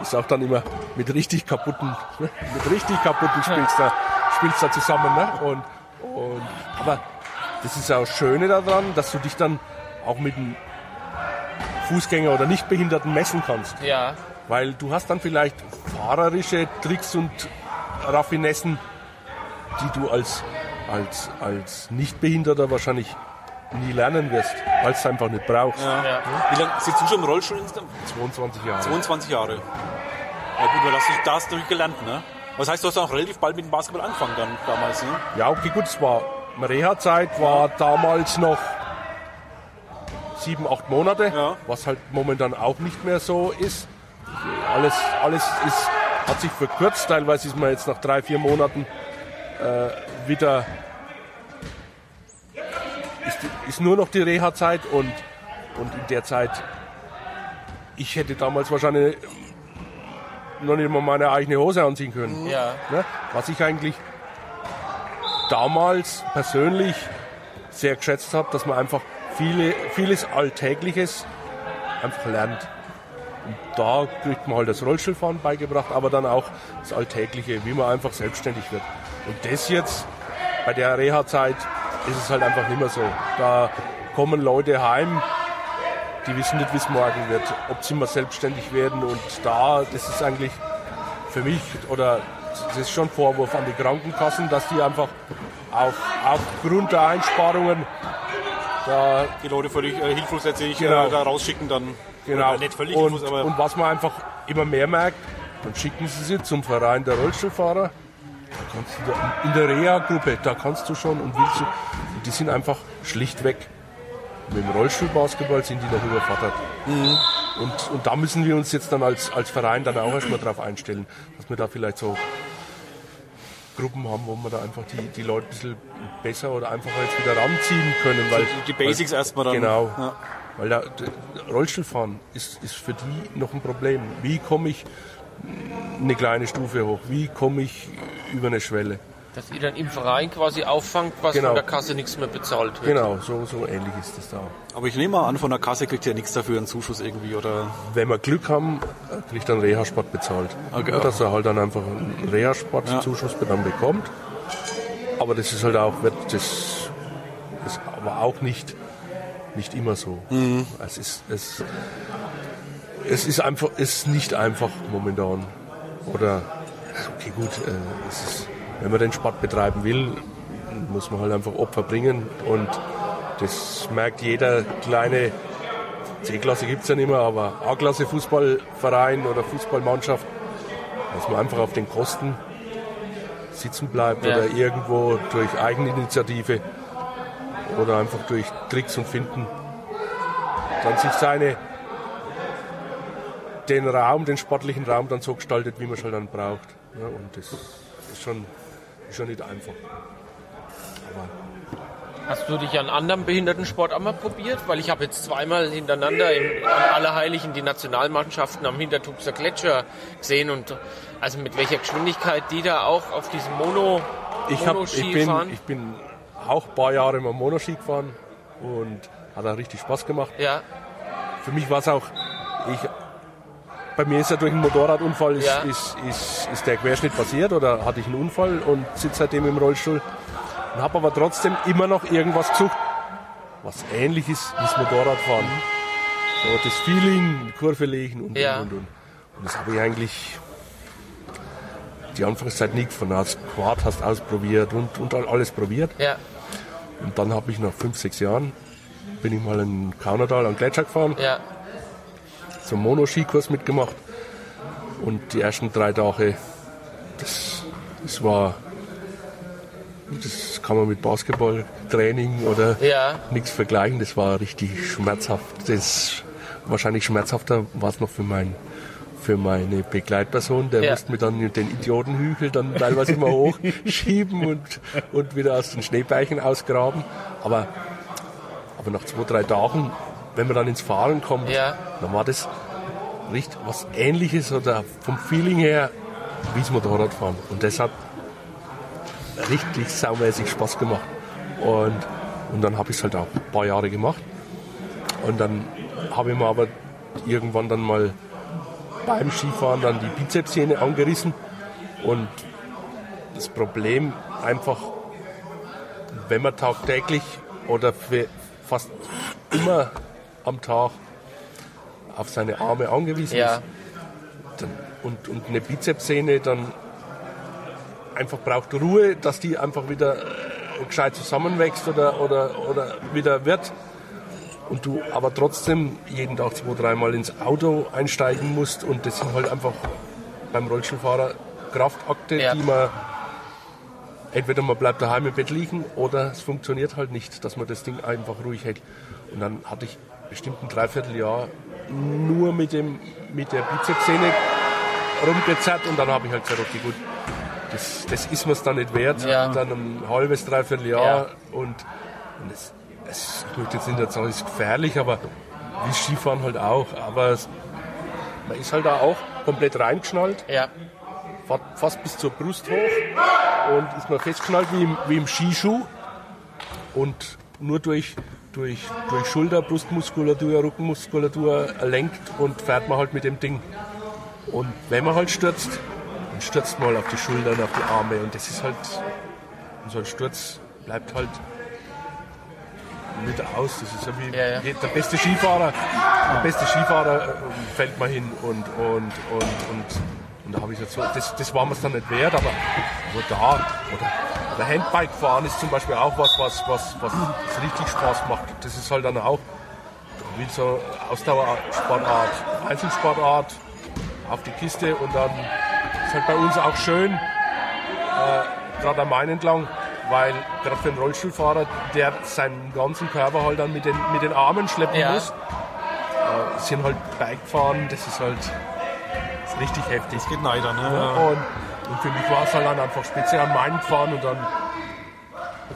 ist auch dann immer mit richtig kaputten, ne? mit richtig kaputten spielst da, spielst da zusammen. Ne? Und, und, aber das ist ja auch das Schöne daran, dass du dich dann auch mit einem Fußgänger oder Nichtbehinderten messen kannst. Ja, Weil du hast dann vielleicht fahrerische Tricks und Raffinessen, die du als, als, als Nichtbehinderter wahrscheinlich nie lernen wirst, weil es einfach nicht brauchst. ja. Wie lange sitzt du schon im Rollstuhl insgesamt? 22 Jahre. 22 Jahre. Ja gut, du hast, da hast du gelernt, ne? Was heißt, du hast auch relativ bald mit dem Basketball angefangen dann damals, ne? Ja, okay, gut, es war Reha-Zeit, war damals noch sieben, acht Monate, Ja. was halt momentan auch nicht mehr so ist. Alles, alles ist, hat sich verkürzt, teilweise ist man jetzt nach drei, vier Monaten äh, wieder, ist, ist nur noch die Reha-Zeit und, und in der Zeit, ich hätte damals wahrscheinlich noch nicht mal meine eigene Hose anziehen können. ja. Ne? Was ich eigentlich damals persönlich sehr geschätzt habe, dass man einfach viele, vieles Alltägliches einfach lernt. Und da kriegt man halt das Rollstuhlfahren beigebracht, aber dann auch das Alltägliche, wie man einfach selbstständig wird. Und das jetzt bei der Reha-Zeit ist es halt einfach nicht mehr so. Da kommen Leute heim, die wissen nicht, wie es morgen wird, ob sie mal selbstständig werden. Und da, das ist eigentlich für mich, oder das ist schon Vorwurf an die Krankenkassen, dass die einfach auf, aufgrund der Einsparungen da Die Leute völlig äh, hilflos letztlich Genau. äh, da rausschicken dann. Genau. Nicht völlig und, hilflos, aber und was man einfach immer mehr merkt, dann schicken sie sie zum Verein der Rollstuhlfahrer. Da da, in der Reha-Gruppe, da kannst du schon und willst du. Die sind einfach schlichtweg. Mit dem Rollstuhlbasketball sind die noch überfordert. Mhm. Und, und da müssen wir uns jetzt dann als, als Verein dann auch erstmal drauf einstellen, dass wir da vielleicht so Gruppen haben, wo wir da einfach die, die Leute ein bisschen besser oder einfacher jetzt wieder ranziehen können. Weil, die Basics erstmal dann. Genau. Ja. Weil da, Rollstuhlfahren ist, ist für die noch ein Problem. Wie komme ich eine kleine Stufe hoch? Wie komme ich über eine Schwelle? Dass ihr dann im Verein quasi auffangt, was Genau. von der Kasse nichts mehr bezahlt wird. Genau, so, so ähnlich ist das da. Aber ich nehme mal an, von der Kasse kriegt ihr nichts dafür, einen Zuschuss irgendwie oder. Wenn wir Glück haben, kriegt dann Reha-Sport bezahlt. Okay. Ja, dass er halt dann einfach einen Reha-Sport-Zuschuss dann bekommt. Aber das ist halt auch, wird das ist aber auch nicht, nicht immer so. Es ist, es, es ist einfach, es ist nicht einfach momentan. Oder, okay, gut, äh, ist, wenn man den Sport betreiben will, muss man halt einfach Opfer bringen. Und das merkt jeder kleine C-Klasse gibt es ja nicht mehr, aber A-Klasse Fußballverein oder Fußballmannschaft, dass man einfach auf den Kosten sitzen bleibt Ja. oder irgendwo durch Eigeninitiative oder einfach durch Tricks und Finden dann sich seine den Raum, den sportlichen Raum dann so gestaltet, wie man es halt dann braucht. Ja, und das ist schon, ist schon nicht einfach. Hast du dich an anderen Behindertensport auch mal probiert? Weil ich habe jetzt zweimal hintereinander in, an Allerheiligen die Nationalmannschaften am Hintertuxer Gletscher gesehen und also mit welcher Geschwindigkeit die da auch auf diesem Mono, Ich, hab, Monoski ich, bin, fahren. ich bin auch ein paar Jahre mal Monoski gefahren und hat auch richtig Spaß gemacht. ja, Für mich war es auch, ich, bei mir ist ja durch einen Motorradunfall ist, Ja. ist, ist, ist der Querschnitt passiert oder hatte ich einen Unfall und sitze seitdem im Rollstuhl und habe aber trotzdem immer noch irgendwas gesucht, was ähnlich ist wie das Motorradfahren. So das Feeling, Kurve legen und, Ja. und, und, und. Und das habe ich eigentlich die Anfangszeit nie gefunden. Hast Quad hast ausprobiert und, und alles probiert. ja, Und dann habe ich nach fünf, sechs Jahren bin ich mal in Kaunertal den Gletscher gefahren ja, zum Monoskikurs mitgemacht. Und die ersten drei Tage, das, das war, das kann man mit Basketballtraining oder ja, nichts vergleichen. Das war richtig schmerzhaft. Das, wahrscheinlich schmerzhafter war es noch für, mein, für meine Begleitperson. Der Ja. musste mir dann den Idiotenhügel dann teilweise immer hochschieben und, und wieder aus den Schneebeichen ausgraben. Aber, aber nach zwei, drei Tagen, wenn man dann ins Fahren kommt, Ja. dann war das richtig was Ähnliches oder vom Feeling her wie das Motorradfahren. Und das hat richtig saumäßig Spaß gemacht. Und, und dann habe ich es halt auch ein paar Jahre gemacht. Und dann habe ich mir aber irgendwann dann mal beim Skifahren dann die Bizepssehne angerissen. Und das Problem einfach, wenn man tagtäglich oder fast immer am Tag auf seine Arme angewiesen Ja. ist dann, und, und eine Bizepssehne dann einfach braucht Ruhe, dass die einfach wieder äh, gescheit zusammenwächst oder, oder, oder wieder wird. Und du aber trotzdem jeden Tag zwei, dreimal ins Auto einsteigen musst und das sind halt einfach beim Rollstuhlfahrer Kraftakte, Ja. die man entweder man bleibt daheim im Bett liegen oder es funktioniert halt nicht, dass man das Ding einfach ruhig hält. Und dann hatte ich bestimmt ein Dreivierteljahr nur mit, dem, mit der Bizepssehne rumgezerrt und dann habe ich halt gesagt, okay gut, das, das ist mir dann nicht wert. Ja. Dann ein halbes, Dreivierteljahr Ja. und, und es, es, ich möchte jetzt nicht sagen, es ist gefährlich, aber wie Skifahren halt auch. Aber es, man ist halt da auch komplett reingeschnallt Ja. fährt fast bis zur Brust hoch und ist mal festgeschnallt wie im, wie im Skischuh und nur durch, durch, durch Schulter, Brustmuskulatur, Rückenmuskulatur lenkt und fährt man halt mit dem Ding. Und wenn man halt stürzt, dann stürzt man halt auf die Schultern, auf die Arme und das ist halt, und so ein Sturz bleibt halt nicht aus. Das ist ja wie Ja, ja. der beste Skifahrer. Der beste Skifahrer äh, fällt mal hin und, und, und, und, und da habe ich gesagt, so, das, das war mir dann nicht wert, aber, aber da, oder, oder Handbike fahren ist zum Beispiel auch was, was, was, was richtig Spaß macht. Das ist halt dann auch wie so Ausdauersportart, Einzelsportart auf die Kiste und dann ist halt bei uns auch schön, äh, gerade am Main entlang, weil gerade für einen Rollstuhlfahrer, der seinen ganzen Körper halt dann mit den, mit den Armen schleppen Ja. muss, äh, sind halt Bikefahren, das ist halt das ist richtig heftig. Geht neider, ne? Und, und für mich war es halt dann einfach speziell am Main gefahren und dann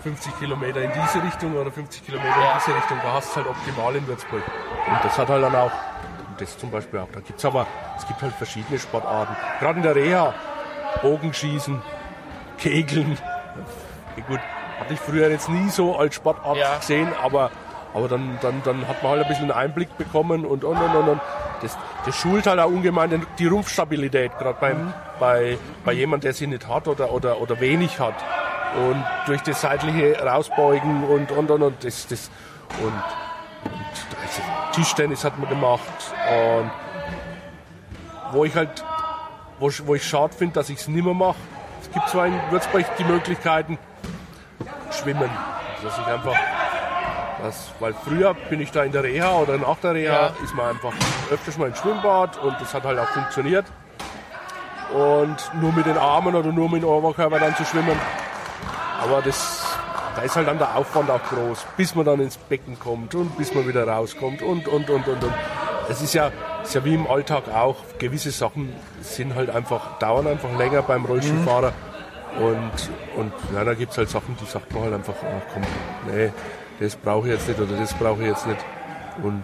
50 Kilometer in diese Richtung oder 50 Kilometer in diese Richtung, da hast du es halt optimal in Würzburg. Und das hat halt dann auch, das zum Beispiel auch, da gibt es aber, es gibt halt verschiedene Sportarten. Gerade in der Reha, Bogenschießen, Kegeln. Ja, gut, hatte ich früher jetzt nie so als Sportart Ja. gesehen, aber, aber dann, dann, dann hat man halt ein bisschen einen Einblick bekommen und und und und. und. Das, das schult halt auch ungemein die Rumpfstabilität, gerade beim, bei, bei jemand, der sie nicht hat oder, oder, oder wenig hat. Und durch das seitliche Rausbeugen und und und, und das, das und, und also Tischtennis hat man gemacht und wo ich halt wo, ich- wo ich schade finde, dass ich es nicht mehr mache. Es gibt zwar in Würzburg die Möglichkeiten, schwimmen. Dass ich einfach, das, weil früher bin ich da in der Reha oder nach der Reha, Ja. ist man einfach öfters mal ins Schwimmbad und das hat halt auch funktioniert. Und nur mit den Armen oder nur mit dem Oberkörper dann zu schwimmen. Aber das, da ist halt dann der Aufwand auch groß, bis man dann ins Becken kommt und bis man wieder rauskommt und, und, und, und, und. Es ist ja, ist ja wie im Alltag auch, gewisse Sachen sind halt einfach, dauern einfach länger beim Rollstuhlfahrer. Und, und ja, da gibt es halt Sachen, die sagt man halt einfach, ach komm, nee, das brauche ich jetzt nicht oder das brauche ich jetzt nicht. Und,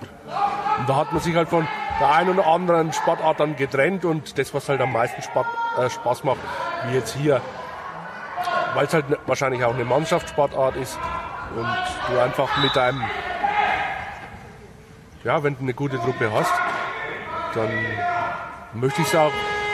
und da hat man sich halt von der einen oder anderen Sportart dann getrennt und das, was halt am meisten Sport, äh, Spaß macht, wie jetzt hier, weil es halt ne, wahrscheinlich auch eine Mannschaftssportart ist und du einfach mit deinem, ja, wenn du eine gute Truppe hast, dann möchte ich es auch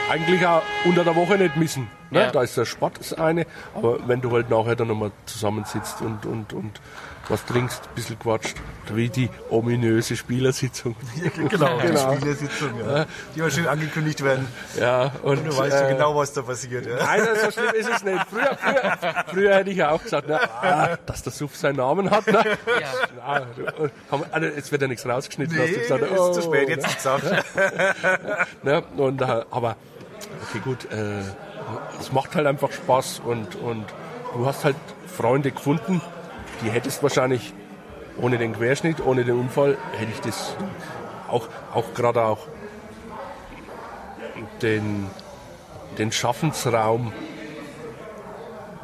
eigentlich auch unter der Woche nicht missen. Ne? Ja. Da ist der Sport das eine, aber wenn du halt nachher dann nochmal zusammensitzt und, und, und was trinkst, ein bisschen quatscht, wie die ominöse Spielersitzung. Genau, die Genau. Spielersitzung, ja. die immer schön angekündigt werden. Ja, und Du weißt ja äh, genau, was da passiert. Ja. Nein, so schlimm ist es nicht. Früher, früher, früher hätte ich ja auch gesagt, na, ah, dass der Suff seinen Namen hat. Ne? Ah, du- komm, also jetzt wird ja nichts rausgeschnitten. hast du Nee, gesagt, ist oh, zu spät, jetzt ist gesagt. Ne? Und, äh, aber, okay, gut, äh, es macht halt einfach Spaß und, und du hast halt Freunde gefunden, die hättest wahrscheinlich ohne den Querschnitt, ohne den Unfall, hätte ich das auch, auch gerade auch den, den Schaffensraum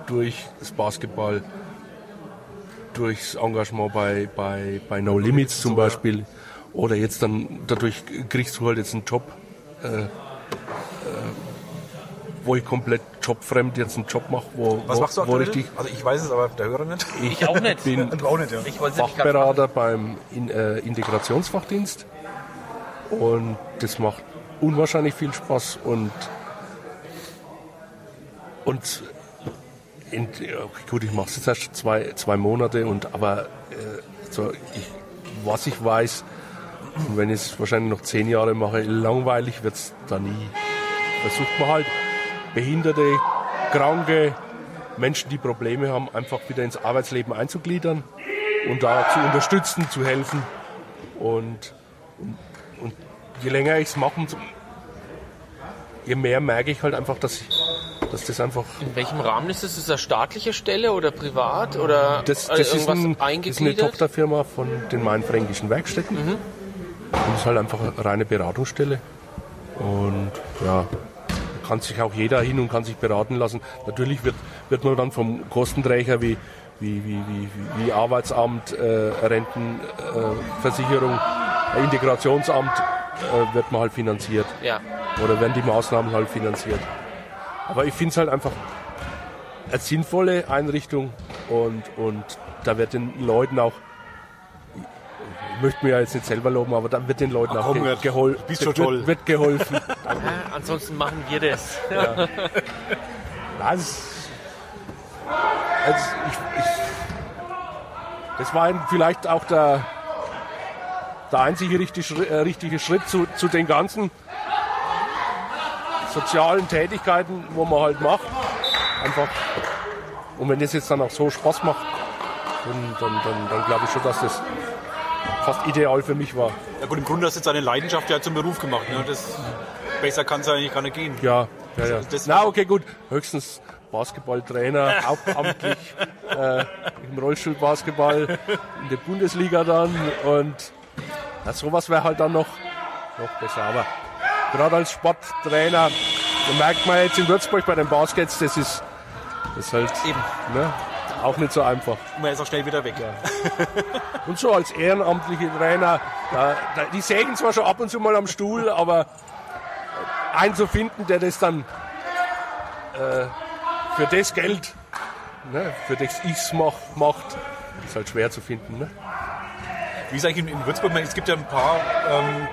durch das Basketball, durchs Engagement bei, bei, bei No Limits zum Beispiel, oder jetzt dann, dadurch kriegst du halt jetzt einen Job äh, äh, wo ich komplett jobfremd jetzt einen Job mache, wo, Was wo, machst du wo aktuell? richtig. Also ich weiß es, aber der Hörer nicht. Ich auch nicht. bin auch nicht, ja. Ich Fachberater beim In, äh, Integrationsfachdienst und das macht unwahrscheinlich viel Spaß und und in, gut, ich mache es jetzt erst zwei, zwei Monate und aber äh, so, ich, was ich weiß, und wenn ich es wahrscheinlich noch zehn Jahre mache, langweilig wird es da nie. Versucht man halt Behinderte, Kranke, Menschen, die Probleme haben, einfach wieder ins Arbeitsleben einzugliedern und da zu unterstützen, zu helfen. Und, und, und je länger ich es mache, je mehr merke ich halt einfach, dass, ich, dass das einfach In welchem Rahmen ist das? Ist das eine staatliche Stelle oder privat oder Das, äh, das, ist, irgendwas ein, das ist eine eingegliedert? Tochterfirma von den Mainfränkischen Werkstätten. Mhm. Und das ist halt einfach eine reine Beratungsstelle. Und ja, kann sich auch jeder hin und kann sich beraten lassen. Natürlich wird, wird man dann vom Kostenträger wie, wie, wie, wie, wie Arbeitsamt, äh, Rentenversicherung, äh, Integrationsamt äh, wird man halt finanziert. Ja. Oder werden die Maßnahmen halt finanziert. Aber ich finde es halt einfach eine sinnvolle Einrichtung und, und da wird den Leuten auch, möchte mir ja jetzt nicht selber loben, aber da wird den Leuten auch komm, ge geholfen. bist schon wird, toll. Wird geholfen. Ja, ansonsten machen wir das. Das, also ich, ich, das war vielleicht auch der, der einzige richtig, äh, richtige Schritt zu, zu den ganzen sozialen Tätigkeiten, wo man halt macht. Einfach. Und wenn das jetzt dann auch so Spaß macht, dann, dann, dann, dann glaube ich schon, dass das fast ideal für mich war. Ja gut, im Grunde hast du jetzt deine Leidenschaft ja zum Beruf gemacht. Ne? Das, besser kann es eigentlich gar nicht gehen. Ja, ja, ja. das- Na, okay, gut. Höchstens Basketballtrainer, hauptamtlich äh, im Rollstuhlbasketball, in der Bundesliga dann. Und ja, sowas wäre halt dann noch, noch besser. Aber gerade als Sporttrainer, merkt man jetzt in Würzburg bei den Baskets, das ist, das ist halt Eben. ne, auch nicht so einfach. Man ist auch schnell wieder weg. Und so als ehrenamtliche Trainer, da, da, die sägen zwar schon ab und zu mal am Stuhl, aber einen zu finden, der das dann äh, für das Geld, ne, für das ich es mach, macht, ist halt schwer zu finden. Ne? Wie ist eigentlich in, Würzburg? Es gibt ja ein paar ähm,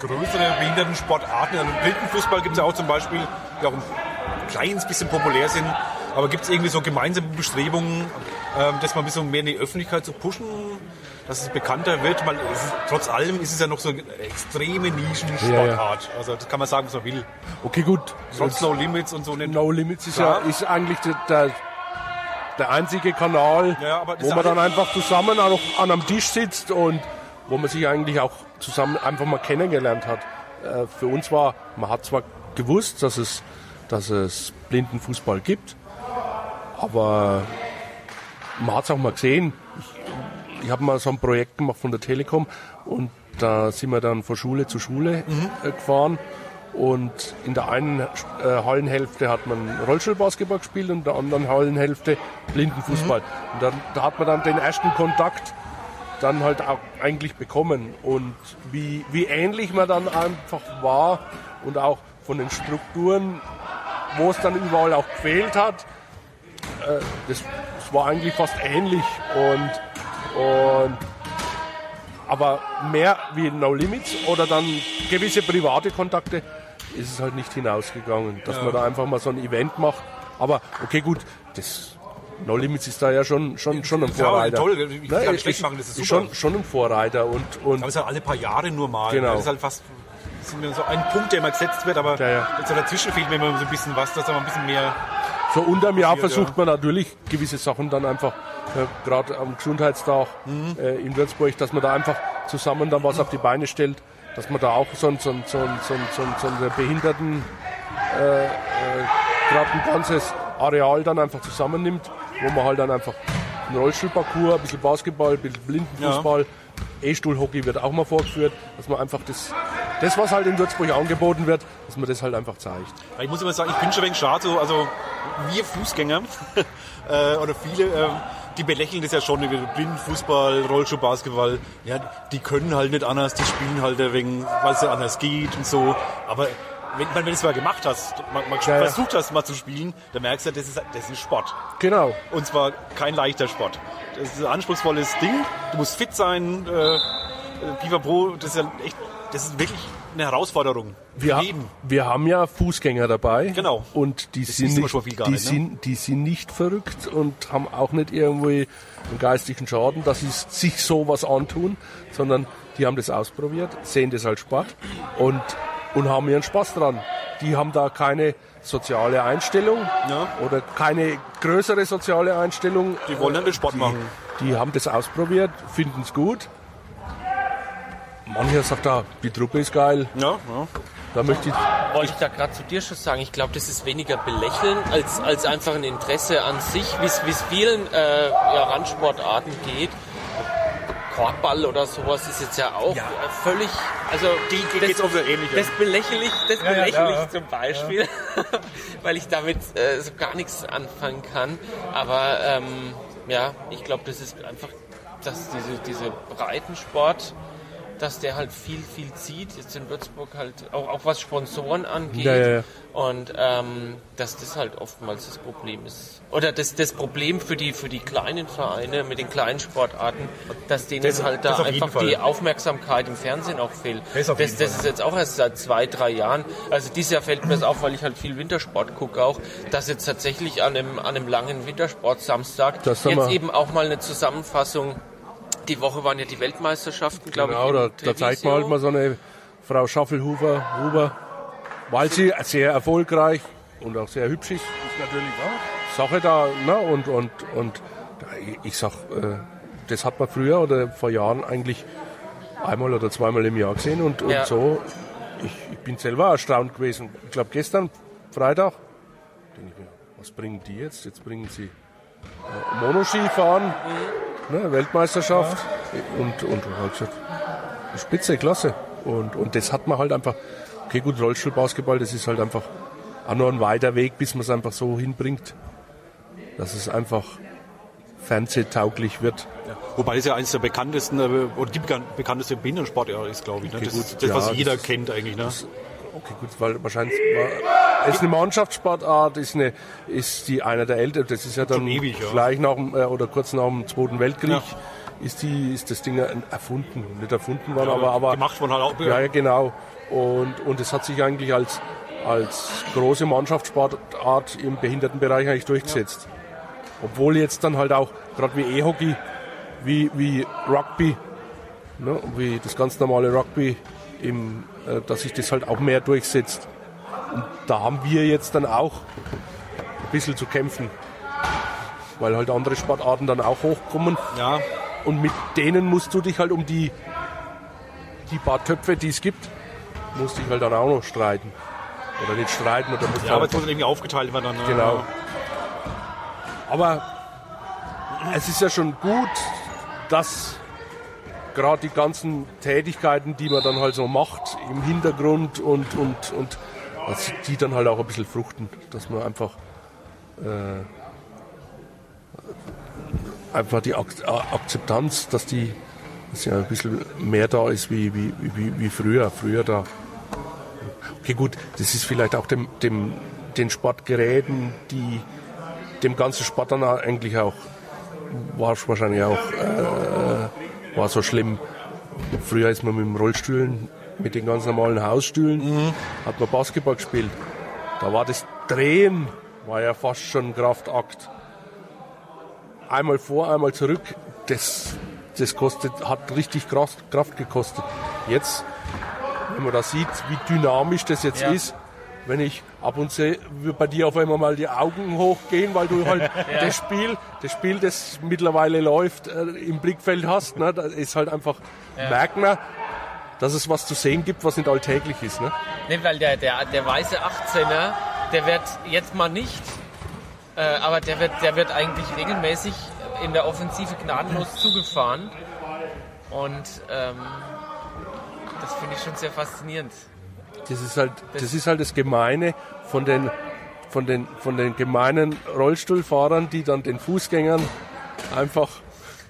größere Behindertensportarten. Also Blindenfußball gibt es ja auch zum Beispiel, die auch ein kleines bisschen populär sind. Aber gibt es irgendwie so gemeinsame Bestrebungen, ähm, das mal ein bisschen mehr in die Öffentlichkeit zu pushen, dass es bekannter wird? Weil es ist, trotz allem ist es ja noch so eine extreme Nischensportart. Also das kann man sagen, was man will. Okay, gut. Trotz No Limits und so. No Limits ist, Klar. ja, ist eigentlich der, der, einzige Kanal, Ja, wo man dann auch- einfach zusammen an, an einem Tisch sitzt und wo man sich eigentlich auch zusammen einfach mal kennengelernt hat. Äh, für uns war, man hat zwar gewusst, dass es, dass es Blindenfußball gibt, aber man hat es auch mal gesehen. Ich, ich habe mal so ein Projekt gemacht von der Telekom und da sind wir dann von Schule zu Schule äh, gefahren. Und in der einen äh, Hallenhälfte hat man Rollstuhlbasketball gespielt und in der anderen Hallenhälfte Blindenfußball. Und dann, da hat man dann den ersten Kontakt dann halt auch eigentlich bekommen. Und wie, wie ähnlich man dann einfach war und auch von den Strukturen, wo es dann überall auch gefehlt hat, äh, das, das war eigentlich fast ähnlich. Und, und aber mehr wie No Limits oder dann gewisse private Kontakte ist es halt nicht hinausgegangen, dass man da einfach mal so ein Event macht. Aber okay, gut, das No Limits ist da ja schon, schon, schon ein Ja, Vorreiter. toll, ich gar nicht schlecht machen, das ist super. Schon, schon ein Vorreiter und, und Aber es ist ja alle paar Jahre nur mal. Genau. Das ist halt fast ist so ein Punkt, der immer gesetzt wird, aber Ja, ja. dazwischen fehlt mir immer so ein bisschen was, dass da mal ein bisschen mehr. So unterm Jahr passiert, versucht man natürlich gewisse Sachen dann einfach, äh, gerade am Gesundheitstag Mhm. äh, in Würzburg, dass man da einfach zusammen dann was auf die Beine stellt, dass man da auch so ein, so ein, so ein, so ein, so ein, so ein Behinderten, äh, äh, gerade ein ganzes Areal dann einfach zusammennimmt, wo man halt dann einfach einen Rollstuhlparcours, ein bisschen Basketball, ein bisschen Blindenfußball, E-Stuhlhockey wird auch mal vorgeführt, dass man einfach das, das, was halt in Würzburg angeboten wird, dass man das halt einfach zeigt. Ich muss immer sagen, ich bin schon wenig schade, so, also wir Fußgänger äh, oder viele, äh, die belächeln das ja schon, über Blindenfußball, Rollschuhbasketball. Ja, die können halt nicht anders, die spielen halt wegen, weil es anders geht und so. Aber wenn, wenn du es mal gemacht hast, mal, mal Ja, versucht hast mal zu spielen, dann merkst du, das ist, das ist Sport. Genau. Und zwar kein leichter Sport. Das ist ein anspruchsvolles Ding. Du musst fit sein. Äh, Piva Pro, das ist ja echt, das ist wirklich eine Herausforderung. Wir, jeden. wir haben ja Fußgänger dabei. Genau. Und die, Das sind nicht, die, nicht, ne? sind, die sind nicht verrückt und haben auch nicht irgendwie einen geistigen Schaden, dass sie sich sowas antun, sondern die haben das ausprobiert, sehen das als Sport und, und haben ihren Spaß dran. Die haben da keine soziale Einstellung Ja. oder keine größere soziale Einstellung. Die wollen halt den Sport machen. Die haben das ausprobiert, finden es gut. Mancher sagt da, die Truppe ist geil, Ja, ja. da möchte ich Wollte ich da gerade zu dir schon sagen, ich glaube, das ist weniger Belächeln als, als einfach ein Interesse an sich, wie es wie es vielen äh, ja, Randsportarten geht. Korbball oder sowas ist jetzt ja auch Ja. äh, völlig, also Die geht's auch so ähnlich. das belächle ich, das ja, belächle ja, ja. ich zum Beispiel, weil ich damit äh, so gar nichts anfangen kann. Aber ähm, ja, ich glaube, das ist einfach, dass diese, diese Breitensport, dass der halt viel, viel zieht. Jetzt in Würzburg halt auch, auch was Sponsoren angeht. Ja, ja. Und ähm, dass das halt oftmals das Problem ist. Oder das, das Problem für die, für die kleinen Vereine mit den kleinen Sportarten, dass denen Das- halt da einfach die Aufmerksamkeit im Fernsehen auch fehlt. Das Das, das ist jetzt auch erst seit zwei, drei Jahren. Also dieses Jahr fällt mir das auf, weil ich halt viel Wintersport gucke auch, dass jetzt tatsächlich an einem, an einem langen Wintersport-Samstag Das haben jetzt eben auch mal eine Zusammenfassung. Die Woche waren ja die Weltmeisterschaften, glaube Genau, ich. da, in da zeigt man halt mal so eine Frau Schaffelhuber, Huber, weil sie sehr erfolgreich und auch sehr hübsch ist. Ist natürlich auch. Sache da, ne? Und, und, und ich- sag, äh, das hat man früher oder vor Jahren eigentlich einmal oder zweimal im Jahr gesehen und, und Ja. so. Ich, ich bin selber erstaunt gewesen. Ich glaube, gestern, Freitag, denke ich mir, was bringen die jetzt? Jetzt bringen sie äh, Monoski fahren, ne, Weltmeisterschaft und, und halt gesagt, Spitze, klasse. Und, und das hat man halt einfach, okay gut, Rollstuhlbasketball, das ist halt einfach auch noch ein weiter Weg, bis man es einfach so hinbringt, dass es einfach fernsehtauglich wird. Ja. Wobei es ja eines der bekanntesten, äh, oder die bekan- bekannteste Behindertensportart ist, glaube ich. Ne? Okay, das gut, das, ja, was das jeder ist- kennt eigentlich. Ne? Okay, gut, weil wahrscheinlich war, ist eine Mannschaftssportart, ist eine, ist die einer der älteren, das ist ja dann ewig, ja. gleich nach dem, äh, oder kurz nach dem Zweiten Weltkrieg, Ja. ist die, ist das Ding erfunden, nicht erfunden worden, Ja, aber, aber gemacht worden halt auch. Ja, ja, genau. Und, und es hat sich eigentlich als, als große Mannschaftssportart im Behindertenbereich eigentlich durchgesetzt. Obwohl jetzt dann halt auch, gerade wie E-Hockey, wie, wie Rugby, ne, wie das ganz normale Rugby, im, dass sich das halt auch mehr durchsetzt. Und da haben wir jetzt dann auch ein bisschen zu kämpfen. Weil halt andere Sportarten dann auch hochkommen. Ja, Und mit denen musst du dich halt um die, die paar Töpfe, die es gibt, musst dich halt dann auch noch streiten. Oder nicht streiten, oder musst ja aber halt es muss irgendwie aufgeteilt werden. Dann, ne? Genau. Aber es ist ja schon gut, dass gerade die ganzen Tätigkeiten, die man dann halt so macht im Hintergrund und, und, und dass die dann halt auch ein bisschen fruchten, dass man einfach äh, einfach die Akzeptanz, dass die dass ja ein bisschen mehr da ist wie, wie, wie, wie früher. Früher da. Okay, gut, das ist vielleicht auch dem, dem, den Sportgeräten, die dem ganzen Sport dann eigentlich auch wahrscheinlich auch äh, war so schlimm. Früher ist man mit dem Rollstühlen, mit den ganz normalen Hausstühlen, hat man Basketball gespielt. Da war das Drehen war ja fast schon ein Kraftakt. Einmal vor, einmal zurück, das, das kostet, hat richtig Kraft, Kraft gekostet. Jetzt, wenn man da sieht, wie dynamisch das jetzt Ja. ist, wenn ich ab und zu bei dir auf einmal mal die Augen hochgehen, weil du halt das Spiel, das Spiel, das mittlerweile läuft, äh, im Blickfeld hast, ne, da ist halt einfach, merkt man, dass es was zu sehen gibt, was nicht alltäglich ist. Ne? Nee, weil der, der, der weiße 18er, der wird jetzt mal nicht, äh, aber der wird, der wird eigentlich regelmäßig in der Offensive gnadenlos zugefahren. Und ähm, das finde ich schon sehr faszinierend. Das ist halt das, ist halt das Gemeine von den, von den, von den gemeinen Rollstuhlfahrern, die dann den Fußgängern einfach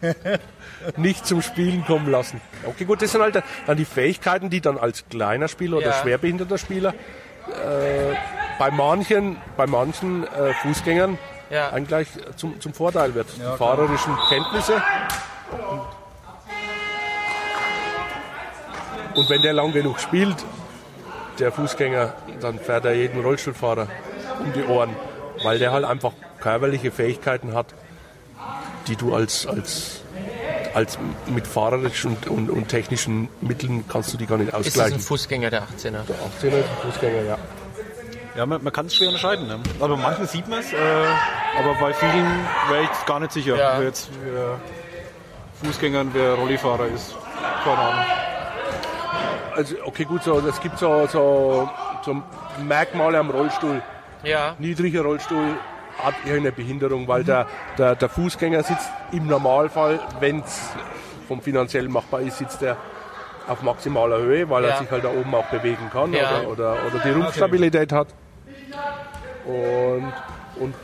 nicht zum Spielen kommen lassen. Okay, gut, das sind halt dann die Fähigkeiten, die dann als kleiner Spieler oder Ja. schwerbehinderter Spieler äh, bei manchen, bei manchen äh, Fußgängern Ja. eigentlich zum, zum Vorteil wird. die fahrerischen Kenntnisse. Und wenn der lang genug spielt, der Fußgänger, dann fährt er jeden Rollstuhlfahrer um die Ohren, weil der halt einfach körperliche Fähigkeiten hat, die du als, als, als mit fahrerischen und, und, und technischen Mitteln kannst du die gar nicht Ist das ein ausgleichen. Fußgänger der 18er? 18er ist ein Fußgänger, ja. Ja, man, man kann es schwer unterscheiden. Ne? Also bei manchen sieht man es, äh, aber bei vielen wäre ich gar nicht sicher, Ja. wer jetzt wer Fußgänger und wer Rollifahrer ist. Keine Ahnung. Also, okay, gut, so, es gibt so, so, so Merkmale am Rollstuhl. Ja. Niedriger Rollstuhl hat irgendeine Behinderung, weil der, der, der Fußgänger sitzt im Normalfall, wenn es vom finanziellen machbar ist, sitzt er auf maximaler Höhe, weil Ja. er sich halt da oben auch bewegen kann Ja. oder, oder, oder die Rumpfstabilität hat. Und, und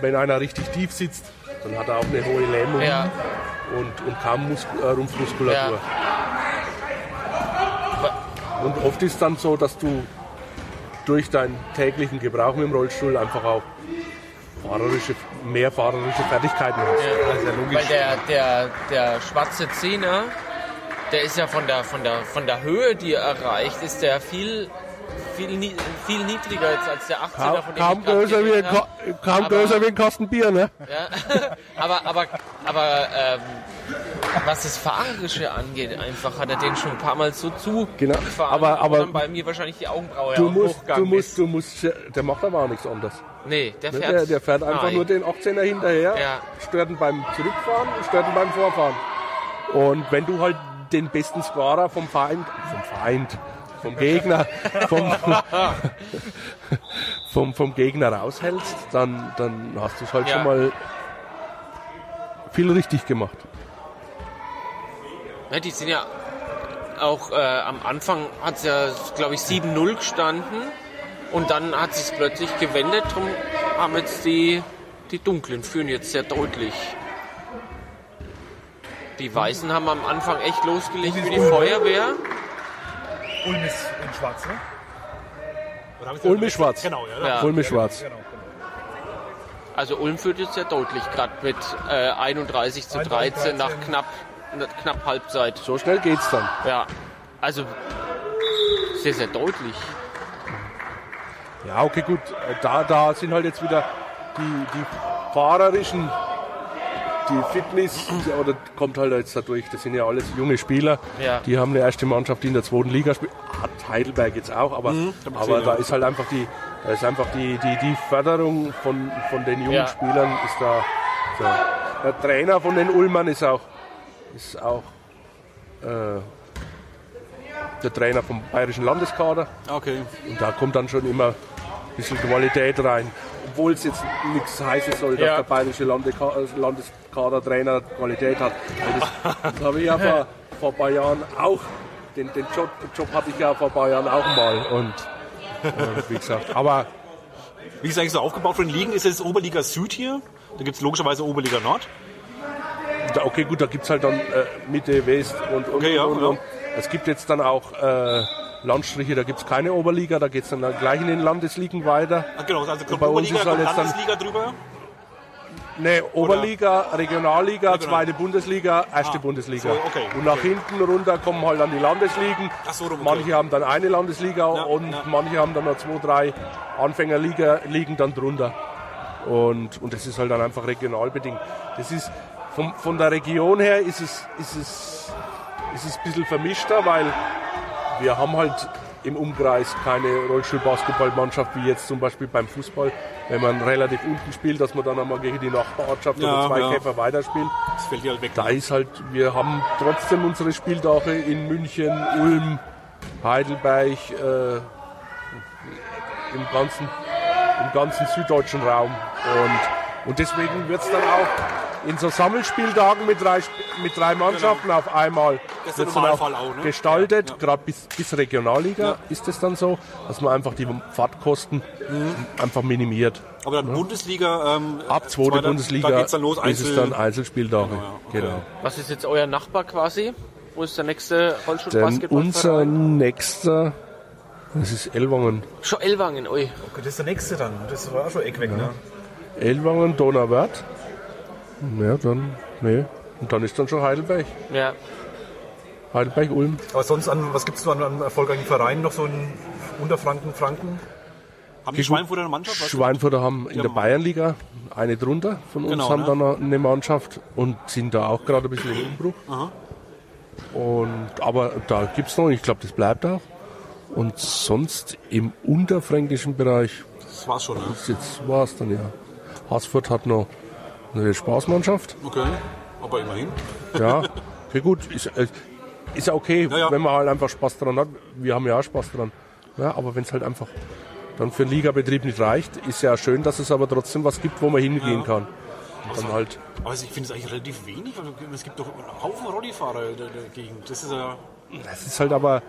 wenn einer richtig tief sitzt, dann hat er auch eine hohe Lähmung Ja. und, und kaum Mus äh, Rumpfmuskulatur. Und oft ist dann so, dass du durch deinen täglichen Gebrauch mit dem Rollstuhl einfach auch fahrerische, mehr fahrerische Fertigkeiten hast. Weil der, der, der schwarze Zehner, der ist ja von der, von der, von der Höhe, die er erreicht, ist der viel, viel, viel niedriger jetzt als der 18er, Kaum, von dem kaum, ich größer, wie ein geredet hab. Ka- kaum Aber- größer wie ein Kasten Bier, ne? Ja, aber, aber, aber ähm, was das Fahrerische angeht, einfach hat er den schon ein paar Mal so zugefahren, Genau, aber- aber- dann bei mir wahrscheinlich die Augenbraue Du musst, du musst, ist. du musst, der macht aber auch nichts anderes. Nee, der Ne? fährt, Der, der fährt einfach Nein. nur den 18er hinterher, Ja. stört ihn beim Zurückfahren und stört ihn beim Vorfahren. Und wenn du halt den besten Scorer vom Feind, vom Feind, vom Gegner, vom, vom, vom Gegner raushältst, dann, dann hast du es halt Ja. schon mal viel richtig gemacht. Ja, die sind ja auch äh, am Anfang hat es ja, glaube ich, 7-0 gestanden und dann hat sich plötzlich gewendet. Darum haben jetzt die, die Dunklen führen jetzt sehr deutlich. Die Weißen haben am Anfang echt losgelegt wie die Feuerwehr. Ulm ist in Schwarz, ne? Ulm ist schwarz. Genau, ja. Ja. Ulm ist schwarz. Genau. Also Ulm führt jetzt sehr deutlich, gerade mit äh, 31 zu 13 nach knapp, knapp Halbzeit. So schnell geht's dann. Ja, also sehr, sehr deutlich. Ja, okay, gut. Da, da sind halt jetzt wieder die, die fahrerischen, die Fitness, oder kommt halt jetzt dadurch, das sind ja alles junge Spieler, Ja. die haben eine erste Mannschaft, die in der zweiten Liga spielt. Hat Heidelberg jetzt auch, aber, ich aber gesehen, da ja. ist halt einfach die, da ist einfach die, die, die Förderung von, von den jungen Ja. Spielern ist da. So. Der Trainer von den Ulmern ist auch, ist auch äh, der Trainer vom bayerischen Landeskader. Okay. Und da kommt dann schon immer ein bisschen Qualität rein. Obwohl es jetzt nichts heißen soll, dass Ja. der bayerische Landeka Landeskadertrainer Qualität hat. Das, das habe ich ja vor, vor ein paar Jahren auch. Den, den Job, Job hatte ich ja vor ein paar Jahren auch mal. Und äh, wie gesagt, aber Wie ist eigentlich so aufgebaut von den Ligen? Ist es Oberliga Süd hier? Da gibt es logischerweise Oberliga Nord. da, okay, gut, da gibt es halt dann äh, Mitte, West und, und, Okay, ja, und, und. Es gibt jetzt dann auch äh, Landstriche, da gibt es keine Oberliga, da geht es dann gleich in den Landesligen weiter. Ah, genau, also kommt Oberliga, ist halt kommt Landesliga drüber. Ne, Oberliga, Regionalliga, Regional. zweite Bundesliga, erste Ah, Bundesliga. so, okay, Und nach okay. hinten runter kommen halt dann die Landesligen. So, okay. Manche haben dann eine Landesliga Ja, und ja. manche haben dann noch zwei, drei Anfängerliga liegen dann drunter. Und, und das ist halt dann einfach regional bedingt. Das ist vom, von der Region her ist es, ist es, ist es ein bisschen vermischter, weil wir haben halt im Umkreis keine Rollstuhlbasketballmannschaft wie jetzt zum Beispiel beim Fußball, wenn man relativ unten spielt, dass man dann einmal gegen die Nachbarortschaft Ja, oder zwei ja. Käfer weiterspielt. Das fällt halt weg. Da ist halt, wir haben trotzdem unsere Spieltage in München, Ulm, Heidelberg, äh, im, ganzen, im ganzen süddeutschen Raum. Und Und deswegen wird es dann auch in so Sammelspieltagen mit drei, mit drei Mannschaften auf einmal Das wird's dann Normalfall auch, ne? gestaltet. Ja, ja. Gerade bis, bis Regionalliga Ja. ist es dann so, dass man einfach die Fahrtkosten einfach minimiert. Aber dann Bundesliga, ähm, Ab zweite zweiter- Bundesliga da geht's dann los, ist es Einzel- dann Einzelspieltage. ja, okay. Genau. Was ist jetzt euer Nachbar quasi? Wo ist der nächste Denn Rollstuhl-Basketballverein? unser nächster, das ist Ellwangen. Schon Ellwangen, ui. Okay, das ist der nächste dann. Das war auch schon Eck weg, ne? Ellwangen, Donauwörth. Ja, dann, nee. Und dann ist dann schon Heidelberg. Ja. Heidelberg, Ulm. Aber sonst, an, was gibt es an, an erfolgreichen Vereinen noch so in Unterfranken, Franken? Haben die Schweinfurter eine Mannschaft? Schweinfurter haben in der Bayernliga eine drunter von uns, Genau, haben ne? dann noch eine Mannschaft und sind da auch gerade ein bisschen im Umbruch. Und, aber da gibt es noch, ich glaube, das bleibt auch. Und sonst im unterfränkischen Bereich, Das war's schon, ne? jetzt war es dann ja. Haßfurt hat noch eine Spaßmannschaft. Okay, aber immerhin. Ja, okay, gut, ist, äh, ist ja okay, Ja, ja. wenn man halt einfach Spaß dran hat. Wir haben ja auch Spaß dran. Ja, aber wenn es halt einfach dann für den Ligabetrieb nicht reicht, ist ja schön, dass es aber trotzdem was gibt, wo man hingehen kann. Und dann halt, Aber ich finde es eigentlich relativ wenig, weil es gibt doch einen Haufen Rollifahrer in der, der Gegend. Das ist ja. es ist halt aber,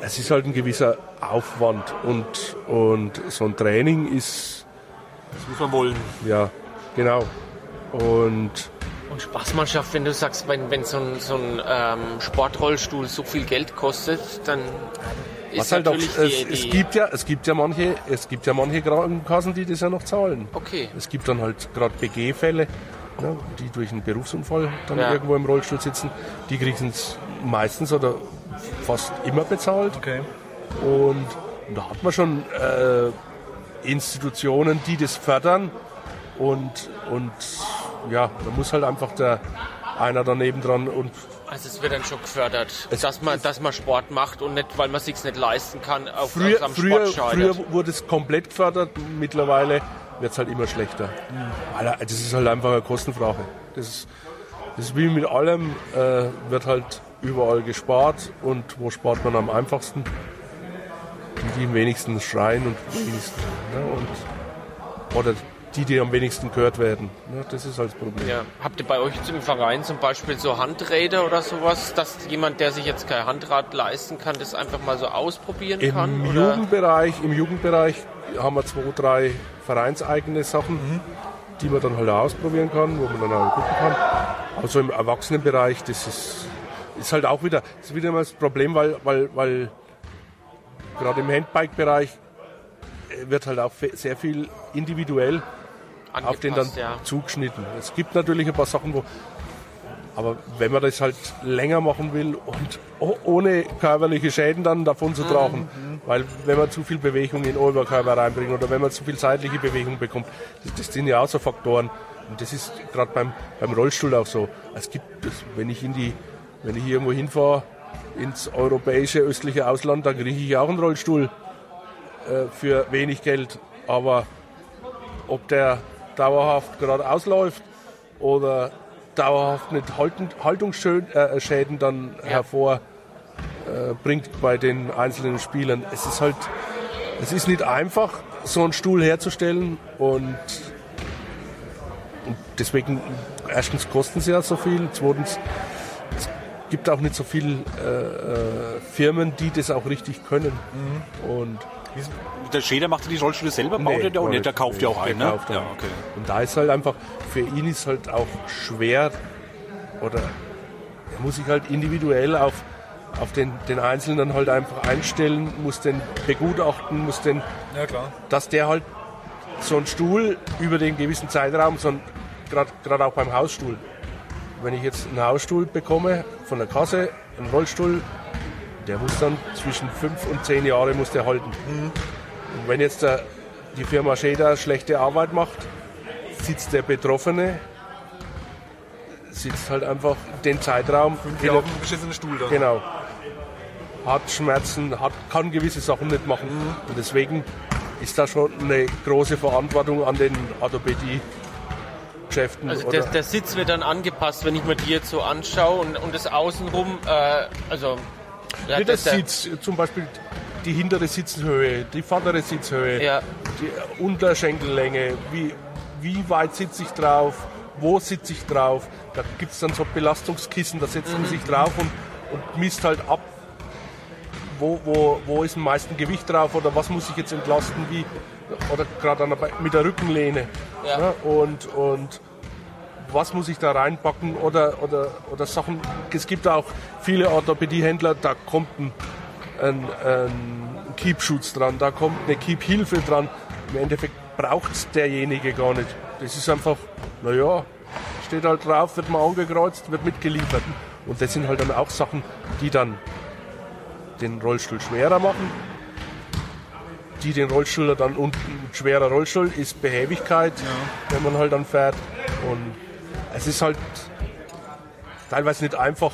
es ist halt ein gewisser Aufwand und, und so ein Training ist, Das muss man wollen. ja, genau. Und Und Spaßmannschaft, wenn du sagst, wenn, wenn so ein, so ein ähm, Sportrollstuhl so viel Geld kostet, dann ist was halt auch, natürlich es, die, die es gibt ja, es gibt ja manche, es gibt ja manche Krankenkassen, die das ja noch zahlen. Okay. Es gibt dann halt gerade BG-Fälle, ne, die durch einen Berufsunfall dann Ja. irgendwo im Rollstuhl sitzen. Die kriegen es meistens oder fast immer bezahlt. Okay. Und da hat man schon äh, Institutionen, die das fördern. Und, und ja, da muss halt einfach der einer daneben dran und Also es wird dann schon gefördert, dass man, dass man Sport macht und nicht, weil man sich nicht leisten kann, auf, früher, am früher, Sport früher wurde es komplett gefördert, mittlerweile wird es halt immer schlechter. Weil, Das ist halt einfach eine Kostenfrage. Das ist, das ist wie mit allem, äh, wird halt überall gespart und wo spart man am einfachsten? Die, die am wenigsten schreien und wenigsten, ne, und, oder die, die am wenigsten gehört werden. Ne, das ist halt das Problem. Ja. Habt ihr bei euch im Verein zum Beispiel so Handräder oder sowas, dass jemand, der sich jetzt kein Handrad leisten kann, das einfach mal so ausprobieren kann? Im? Jugendbereich, Im Jugendbereich haben wir zwei, drei vereinseigene Sachen, die man dann halt auch ausprobieren kann, wo man dann auch gucken kann. Aber so im Erwachsenenbereich, das ist, ist halt auch wieder, ist wieder mal das Problem, weil, weil, weil gerade im Handbike-Bereich äh, wird halt auch sehr viel individuell auf den dann ja. zugeschnitten. Es gibt natürlich ein paar Sachen, wo. Aber wenn man das halt länger machen will und ohne körperliche Schäden dann davon zu tragen, weil wenn man zu viel Bewegung in den Oberkörper reinbringt oder wenn man zu viel seitliche Bewegung bekommt, das, das sind ja auch so Faktoren. Und das ist gerade beim, beim Rollstuhl auch so. Es gibt, wenn ich in die, wenn ich irgendwo hinfahre ins europäische östliche Ausland, dann kriege ich auch einen Rollstuhl äh, für wenig Geld. Aber ob der dauerhaft gerade ausläuft oder dauerhaft nicht Halten, Haltungsschäden dann hervorbringt äh, bei den einzelnen Spielern. Es ist halt, es ist nicht einfach, so einen Stuhl herzustellen und, und deswegen erstens kosten sie ja so viel, zweitens es gibt auch nicht so viele äh, äh, Firmen, die das auch richtig können. Und Der Schäder macht die Rollstühle selber, baut Nee, er auch nicht, der kauft ja auch einen. Ne? Ja, okay. Und da ist halt einfach, für ihn ist halt auch schwer oder er muss sich halt individuell auf, auf den, den Einzelnen halt einfach einstellen, muss den begutachten, muss den, Ja, klar. dass der halt so einen Stuhl über den gewissen Zeitraum, so gerade auch beim Hausstuhl, wenn ich jetzt einen Hausstuhl bekomme von der Kasse, einen Rollstuhl, der muss dann zwischen fünf und zehn Jahre muss der halten. Und wenn jetzt der, die Firma Schäder schlechte Arbeit macht, sitzt der Betroffene, sitzt halt einfach den Zeitraum, Ja, auf einem beschissenen Stuhl dann. genau, hat Schmerzen, hat, kann gewisse Sachen nicht machen. Und deswegen ist da schon eine große Verantwortung an den Orthopädie-Geschäften. Also oder- der, der Sitz wird dann angepasst, wenn ich mir die jetzt so anschaue und, und das außenrum, äh, also ja, Wie das der- Sitz, zum Beispiel die hintere Sitzhöhe, die vordere Sitzhöhe, Ja. die Unterschenkellänge, wie, wie weit sitze ich drauf, wo sitze ich drauf. Da gibt es dann so Belastungskissen, da setzt man sich drauf und, und misst halt ab, wo, wo, wo ist am meisten Gewicht drauf oder was muss ich jetzt entlasten, wie, oder gerade mit der Rückenlehne. Ja. Ne? Und, und was muss ich da reinpacken oder, oder, oder Sachen. Es gibt auch viele Orthopädiehändler, da kommt ein, ein, ein Keep-Schutz dran, da kommt eine Keep-Hilfe dran. Im Endeffekt braucht es derjenige gar nicht. Das ist einfach, naja, steht halt drauf, wird mal angekreuzt, wird mitgeliefert. Und das sind halt dann auch Sachen, die dann den Rollstuhl schwerer machen. Die den Rollstuhl dann und ein schwerer Rollstuhl ist Behäbigkeit, wenn man halt dann fährt. Und es ist halt teilweise nicht einfach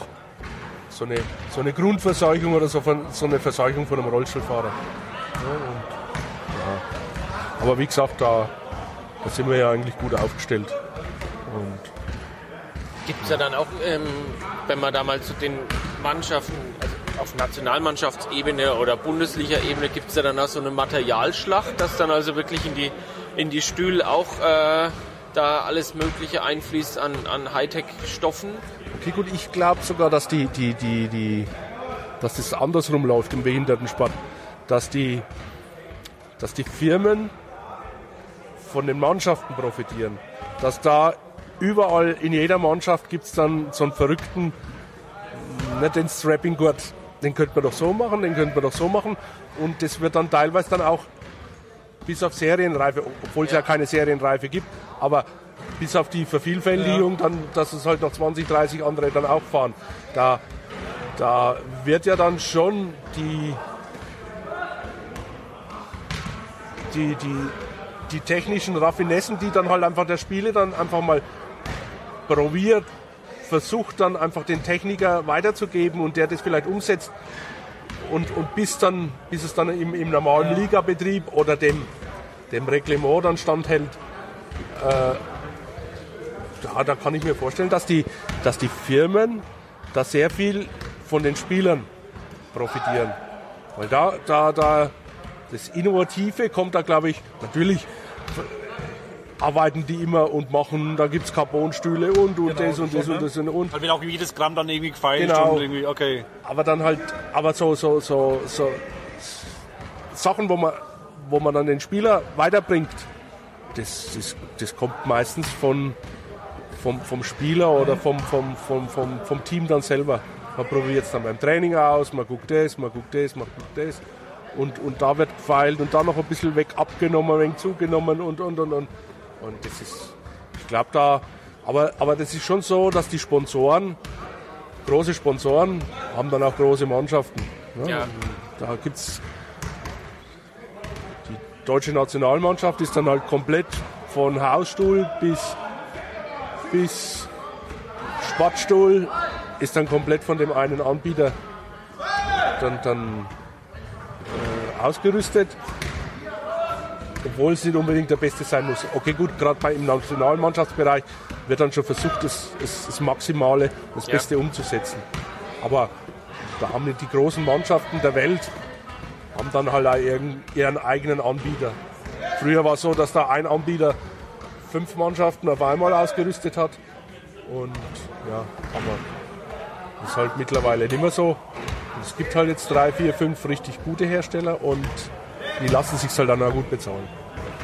so eine, so eine Grundverseuchung oder so, von, so eine Verseuchung von einem Rollstuhlfahrer. Ja, und, ja. Aber wie gesagt, da, da sind wir ja eigentlich gut aufgestellt. Gibt es ja dann auch, ähm, wenn man da mal zu den Mannschaften, also auf Nationalmannschaftsebene oder Bundesliga-Ebene, gibt es ja dann auch so eine Materialschlacht, dass dann also wirklich in die, in die Stühle auch äh, da alles Mögliche einfließt an, an Hightech-Stoffen. Okay, gut, ich glaube sogar, dass die, die, die, die, dass das andersrum läuft im Behindertensport. Dass die, dass die Firmen von den Mannschaften profitieren. Dass da überall in jeder Mannschaft gibt es dann so einen verrückten, nicht den Strapping-Gurt, den könnte man doch so machen, den könnte man doch so machen. Und das wird dann teilweise dann auch bis auf Serienreife, obwohl es ja. ja keine Serienreife gibt, aber bis auf die Vervielfältigung, ja. dann, dass es halt noch 20, 30 andere dann auch fahren. Da, da wird ja dann schon die, die, die, die technischen Raffinessen, die dann halt einfach der Spiele dann einfach mal probiert, versucht dann einfach den Techniker weiterzugeben und der das vielleicht umsetzt und, und bis, dann, bis es dann im, im normalen ja. Ligabetrieb oder dem, dem Reglement dann standhält, äh, ja, da kann ich mir vorstellen, dass die, dass die Firmen da sehr viel von den Spielern profitieren. Weil da, da, da, das Innovative kommt da, glaube ich, natürlich arbeiten die immer und machen, da gibt es Carbonstühle und, und genau, das und das und das und, und. Halt wird auch jedes Gramm dann irgendwie gefeilt genau. und irgendwie, okay. Aber dann halt, aber so, so, so, so Sachen, wo man, wo man dann den Spieler weiterbringt, das, das, das kommt meistens von, vom, vom Spieler oder vom, vom, vom, vom, vom Team dann selber. Man probiert es dann beim Training aus, man guckt das, man guckt das, man guckt das. Und, und da wird gefeilt und da noch ein bisschen weg abgenommen, ein wenig zugenommen und, und, und, und. Und das ist, ich glaube da, aber, aber das ist schon so, dass die Sponsoren, große Sponsoren, haben dann auch große Mannschaften. Ne? Ja. Da gibt es die deutsche Nationalmannschaft ist dann halt komplett von Hausstuhl bis, bis Sportstuhl ist dann komplett von dem einen Anbieter dann, dann äh, ausgerüstet obwohl es nicht unbedingt der Beste sein muss. Okay, gut, gerade im Nationalmannschaftsbereich wird dann schon versucht, das, das, das Maximale, das ja. Beste umzusetzen. Aber da haben die großen Mannschaften der Welt haben dann halt auch ihren, ihren eigenen Anbieter. Früher war es so, dass da ein Anbieter fünf Mannschaften auf einmal ausgerüstet hat. Und ja, aber das ist halt mittlerweile nicht mehr so. Es gibt halt jetzt drei, vier, fünf richtig gute Hersteller und die lassen sich halt dann auch gut bezahlen.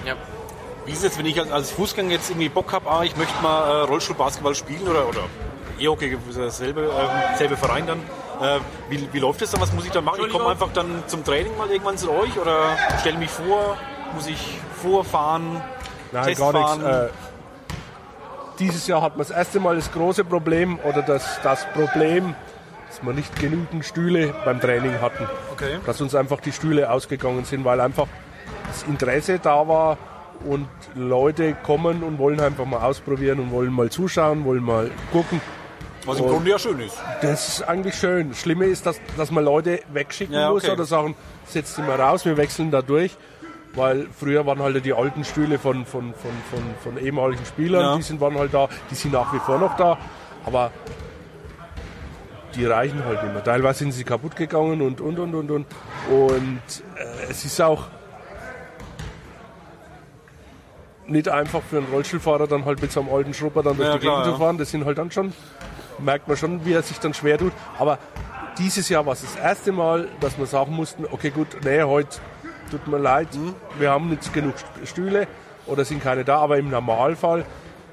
Ja. Wie ist es jetzt, wenn ich als Fußgänger jetzt irgendwie Bock habe, ah, ich möchte mal äh, Rollstuhlbasketball spielen oder, oder E-Hockey, dasselbe, äh, selbe Verein dann. Äh, wie, wie läuft das dann? Was muss ich dann machen? Ich komme einfach dann zum Training mal irgendwann zu euch oder stelle mich vor? Muss ich vorfahren? Nein, Test gar nichts. Äh, dieses Jahr hat man das erste Mal das große Problem oder das, das Problem, dass wir nicht genügend Stühle beim Training hatten. Okay. Dass uns einfach die Stühle ausgegangen sind, weil einfach das Interesse da war und Leute kommen und wollen einfach mal ausprobieren und wollen mal zuschauen, wollen mal gucken. Was im und Grunde ja schön ist. Das ist eigentlich schön. Das Schlimme ist, dass, dass man Leute wegschicken ja, okay. muss oder sagen, setzt sie mal raus, wir wechseln da durch. Weil früher waren halt die alten Stühle von, von, von, von, von ehemaligen Spielern, ja. die sind, waren halt da, die sind nach wie vor noch da. Aber die reichen halt nicht mehr. Teilweise sind sie kaputt gegangen und und und und und. Und äh, es ist auch nicht einfach für einen Rollstuhlfahrer dann halt mit so einem alten Schrupper dann durch Ja, die Gegend zu fahren. Das sind halt dann schon, merkt man schon, wie er sich dann schwer tut. Aber dieses Jahr war es das erste Mal, dass wir sagen mussten, okay gut, nee, heute tut mir leid, Mhm. wir haben nicht genug Stühle oder sind keine da, aber im Normalfall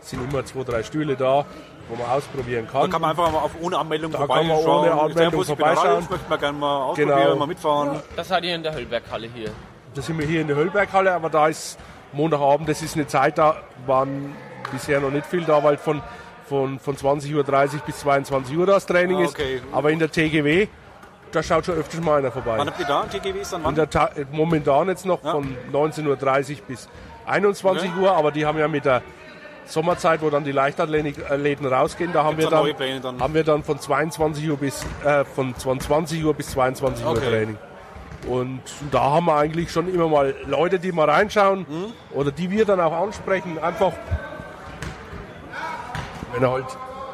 sind immer zwei, drei Stühle da, wo man ausprobieren kann. Da kann man einfach mal auf, ohne Anmeldung Da vorbeischauen. kann man ohne Anmeldung ich vorbeischauen. möchte mal gerne mal ausprobieren, Genau. mal mitfahren. Das seid ihr in der Höllberghalle hier. Da sind wir hier in der Höllberghalle, aber da ist Montagabend, das ist eine Zeit, da waren bisher noch nicht viel da, weil von, von, von 20.30 Uhr bis 22 Uhr das Training Ah, okay. ist. Aber in der TGW, da schaut schon öfters mal einer vorbei. Wann habt ihr da TGWs dann? Wann? der Ta momentan jetzt noch von 19.30 Uhr bis 21 Uhr, aber die haben ja mit der Sommerzeit, wo dann die Leichtathleten rausgehen, da haben Gibt's wir, da dann, Pläne dann? haben wir dann von 22 Uhr bis äh, von 20 Uhr bis 22 Uhr Okay. Training. Und da haben wir eigentlich schon immer mal Leute, die mal reinschauen Mhm. oder die wir dann auch ansprechen. Einfach, wenn er halt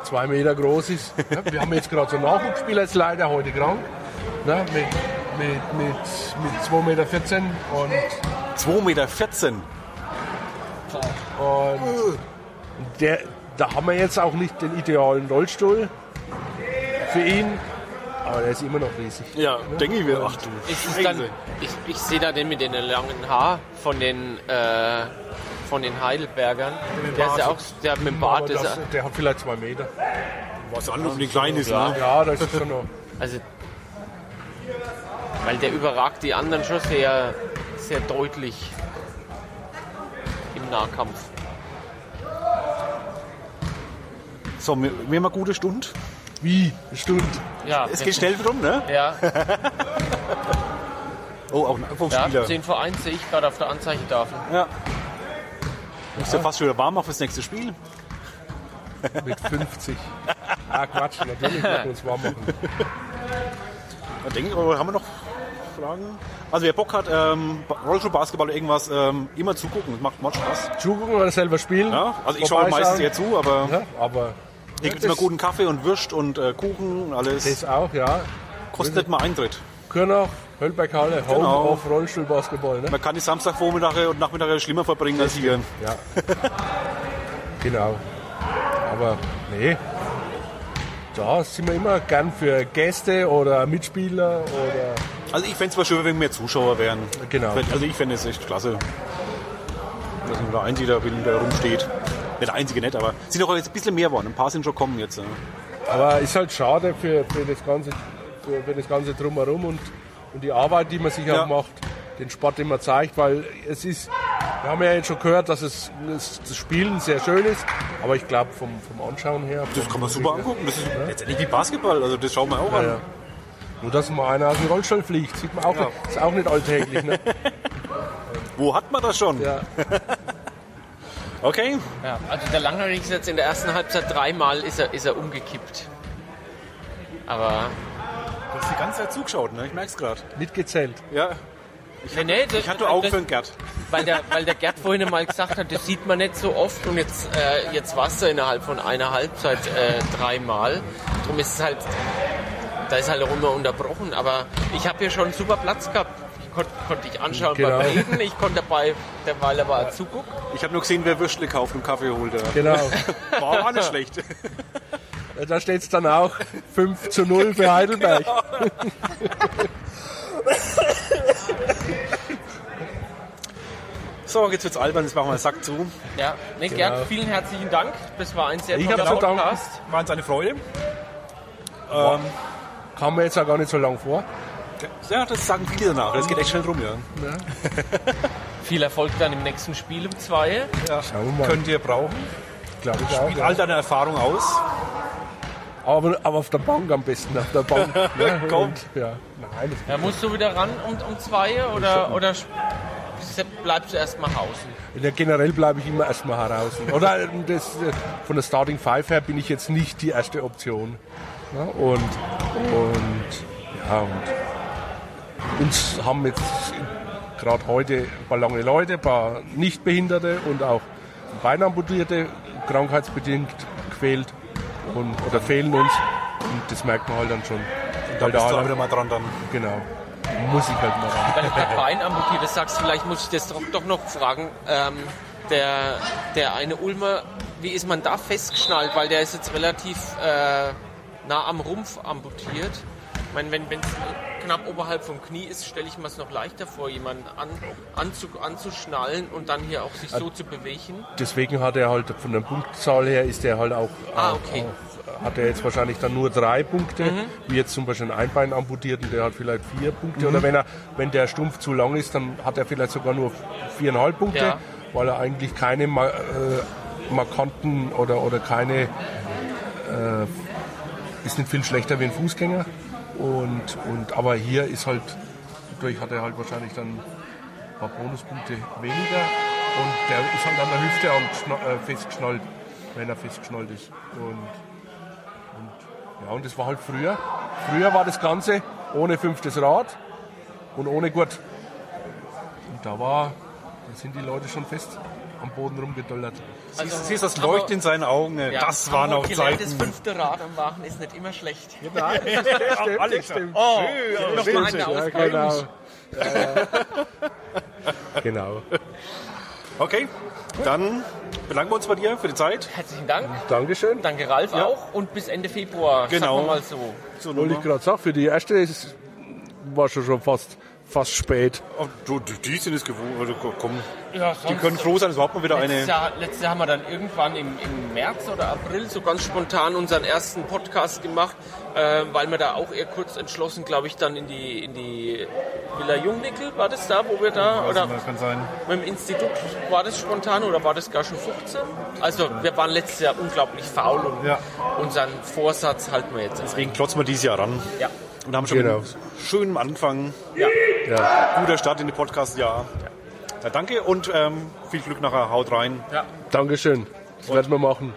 zwei Meter groß ist. Ja, wir haben jetzt gerade so einen Nachwuchsspieler, ist leider heute krank. Ne, mit, mit, mit, mit 2,14 Meter und 2,14 Meter. Und der, da haben wir jetzt auch nicht den idealen Rollstuhl für ihn, aber der ist immer noch riesig. Ja, denke ich mir. Ach du Ist dann, ich, ich sehe da den mit den langen Haar von den, äh, von den Heidelbergern. Der ist ja auch der mit dem Bart. Ist das, ja, der hat vielleicht zwei Meter. Was anderes, wie klein ist, Ja. ne? Ja, das ist schon noch. also, weil der überragt die anderen schon sehr, sehr deutlich im Nahkampf. So, wir, wir haben eine gute Stunde. Wie? Eine Stunde. Ja, Es geht schnell drum, ne? Ja, Oh, auch ein ja Spieler. 10 vor 1 sehe ich gerade auf der Anzeigentafel. Ja. Ist ja fast schon wieder warm auf das nächste Spiel. Mit 50. Ah, Quatsch, natürlich müssen wir uns warm machen. Da denke ich, aber haben wir noch Fragen? Also wer Bock hat, ähm, Rollstuhl-Basketball oder irgendwas, ähm, immer zugucken. Das macht, macht Spaß. Zugucken oder selber spielen. Ja? Also ich schaue meistens eher zu, aber Ja, aber hier gibt es immer guten Kaffee und Würst und äh, Kuchen und alles. Das auch, ja. Kostet nicht mal Eintritt. Kürnach, Höllberghalle, Home Genau. of Rollstuhlbasketball. Ne? Man kann die Samstagvormittage und Nachmittage schlimmer verbringen als hier. Ja. genau. Aber nee. Da sind wir immer gern für Gäste oder Mitspieler oder Also ich fände es zwar schön, wenn mehr Zuschauer wären. Genau. Also ich fände es echt klasse. Dass Einzige da will, der rumsteht. Nicht der Einzige nicht, aber sind auch jetzt ein bisschen mehr geworden. Ein paar sind schon kommen jetzt. ja. Aber ist halt schade für, für, das, ganze, für, für das Ganze drumherum und, und die Arbeit, die man sich Ja. auch macht, den Sport immer zeigt, weil es ist, wir haben ja jetzt schon gehört, dass es, das Spielen sehr schön ist, aber ich glaube vom, vom Anschauen her. Das kann man super angucken. Das ist letztendlich wie Basketball. Also das schauen wir auch Ja, an. ja. Nur dass mal einer aus dem Rollstuhl fliegt, sieht man auch, Ja. ist auch nicht alltäglich. Ne? Wo hat man das schon? Ja. Okay. Ja, also der Langhaarige ist jetzt in der ersten Halbzeit dreimal ist er, ist er umgekippt. Aber Du hast die ganze Zeit zugeschaut, ne? Ich merk's gerade. Mitgezählt. Ja. nee, nee, das, Ich hatte Augen das, für den Gerd. weil der, weil der Gerd vorhin mal gesagt hat, das sieht man nicht so oft und jetzt, äh, jetzt war es innerhalb von einer Halbzeit äh, dreimal. Darum ist es halt, da ist halt auch immer unterbrochen. Aber ich habe hier schon einen super Platz gehabt. Ich konnte konnt ich anschauen Genau. beim Reden, ich konnte dabei derweil aber auch zugucken. Ich habe nur gesehen, wer Würstle kauft und Kaffee holt. ja. Genau. War auch nicht schlecht. Da steht es dann auch 5 zu 0 für Heidelberg. So, jetzt wird's albern, jetzt machen wir den Sack zu. Ja, nee, Genau. Gerd, vielen herzlichen Dank. Das war ein sehr Ich toller. Podcast. War uns eine Freude. Kam mir jetzt auch gar nicht so lang vor. Ja, das sagen viele danach. Das geht echt schnell rum, ja. Viel Erfolg dann im nächsten Spiel um zwei. ja. Schauen wir mal. Könnt ihr brauchen. Glaube ich auch. Spielt Ja. all deine Erfahrung aus. Aber, aber auf der Bank am besten, auf der Bank. ne? Kommt. Und, ja. Nein, das Ja, musst du wieder ran um, um zwei oder, oder bleibst du erstmal hausen? Ja, generell bleibe ich immer erstmal heraus. Oder ähm, das, äh, von der Starting Five her bin ich jetzt nicht die erste Option. Ja, und, und ja, und uns haben jetzt gerade heute ein paar lange Leute, ein paar Nichtbehinderte und auch Beinamputierte krankheitsbedingt gefehlt und, oder fehlen uns. Und das merkt man halt dann schon. Da Weil bist du da auch wieder mal dran dann. genau. Muss ich halt mal ran. Weil du gerade Bein amputiert sagst, vielleicht muss ich das doch, doch noch fragen. Ähm, der, der eine Ulmer, wie ist man da festgeschnallt? Weil der ist jetzt relativ äh, nah am Rumpf amputiert. Ich meine, wenn es knapp oberhalb vom Knie ist, stelle ich mir es noch leichter vor, jemanden an, anzu, anzuschnallen und dann hier auch sich so zu bewegen. Deswegen hat er halt von der Punktzahl her ist er halt auch, Ah, okay. auch hat er jetzt wahrscheinlich dann nur drei Punkte, wie jetzt zum Beispiel ein Einbein amputierten, der hat vielleicht vier Punkte. Oder wenn er, wenn der Stumpf zu lang ist, dann hat er vielleicht sogar nur viereinhalb Punkte, Ja. weil er eigentlich keine äh, markanten oder, oder keine äh, ist nicht viel schlechter wie ein Fußgänger. Und, und, aber hier ist halt, dadurch hat er halt wahrscheinlich dann ein paar Bonuspunkte weniger. Und der ist halt an der Hüfte äh, festgeschnallt, wenn er festgeschnallt ist. Und, und, ja, und das war halt früher. Früher war das Ganze ohne fünftes Rad und ohne Gurt. Und da war, da sind die Leute schon fest am Boden rumgedollert. Siehst, siehst das aber- Leuchten in seinen Augen. äh, Ja, das waren auch gelernt, Zeiten. Das fünfte Rad am Wagen ist nicht immer schlecht. Alex, Oh, schön, noch schön, mal eine Ja, genau. genau. Okay, dann bedanken wir uns bei dir für die Zeit. Herzlichen Dank. Dankeschön. Danke Ralf auch. Und bis Ende Februar. Genau. Sagen wir mal so. So, Wollte ich gerade sagen, für die erste ist, war schon, schon fast, fast spät. Oh, du, die sind es gewohnt. Also, komm, Ja, die können froh sein, dass überhaupt mal wieder Letztes eine. Jahr, letztes Jahr haben wir dann irgendwann im, im März oder April so ganz spontan unseren ersten Podcast gemacht, äh, weil wir da auch eher kurz entschlossen, glaube ich, dann in die, in die Villa Jungnickel, war das da, wo wir da, oder Das kann sein. mit dem Institut, war das spontan oder war das gar schon 15? Also wir waren letztes Jahr unglaublich faul und Ja. unseren Vorsatz halten wir jetzt. Deswegen klotzen wir dieses Jahr ran Ja. Und haben schon Genau. einen schönen Anfang. Ja. Ja. Guter Start in die Podcast-Jahr. Ja, danke und ähm, viel Glück nachher. Haut rein. ja. Dankeschön. Das werden wir machen.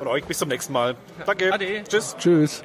Und euch bis zum nächsten Mal. Danke. Ade. Tschüss. Tschüss.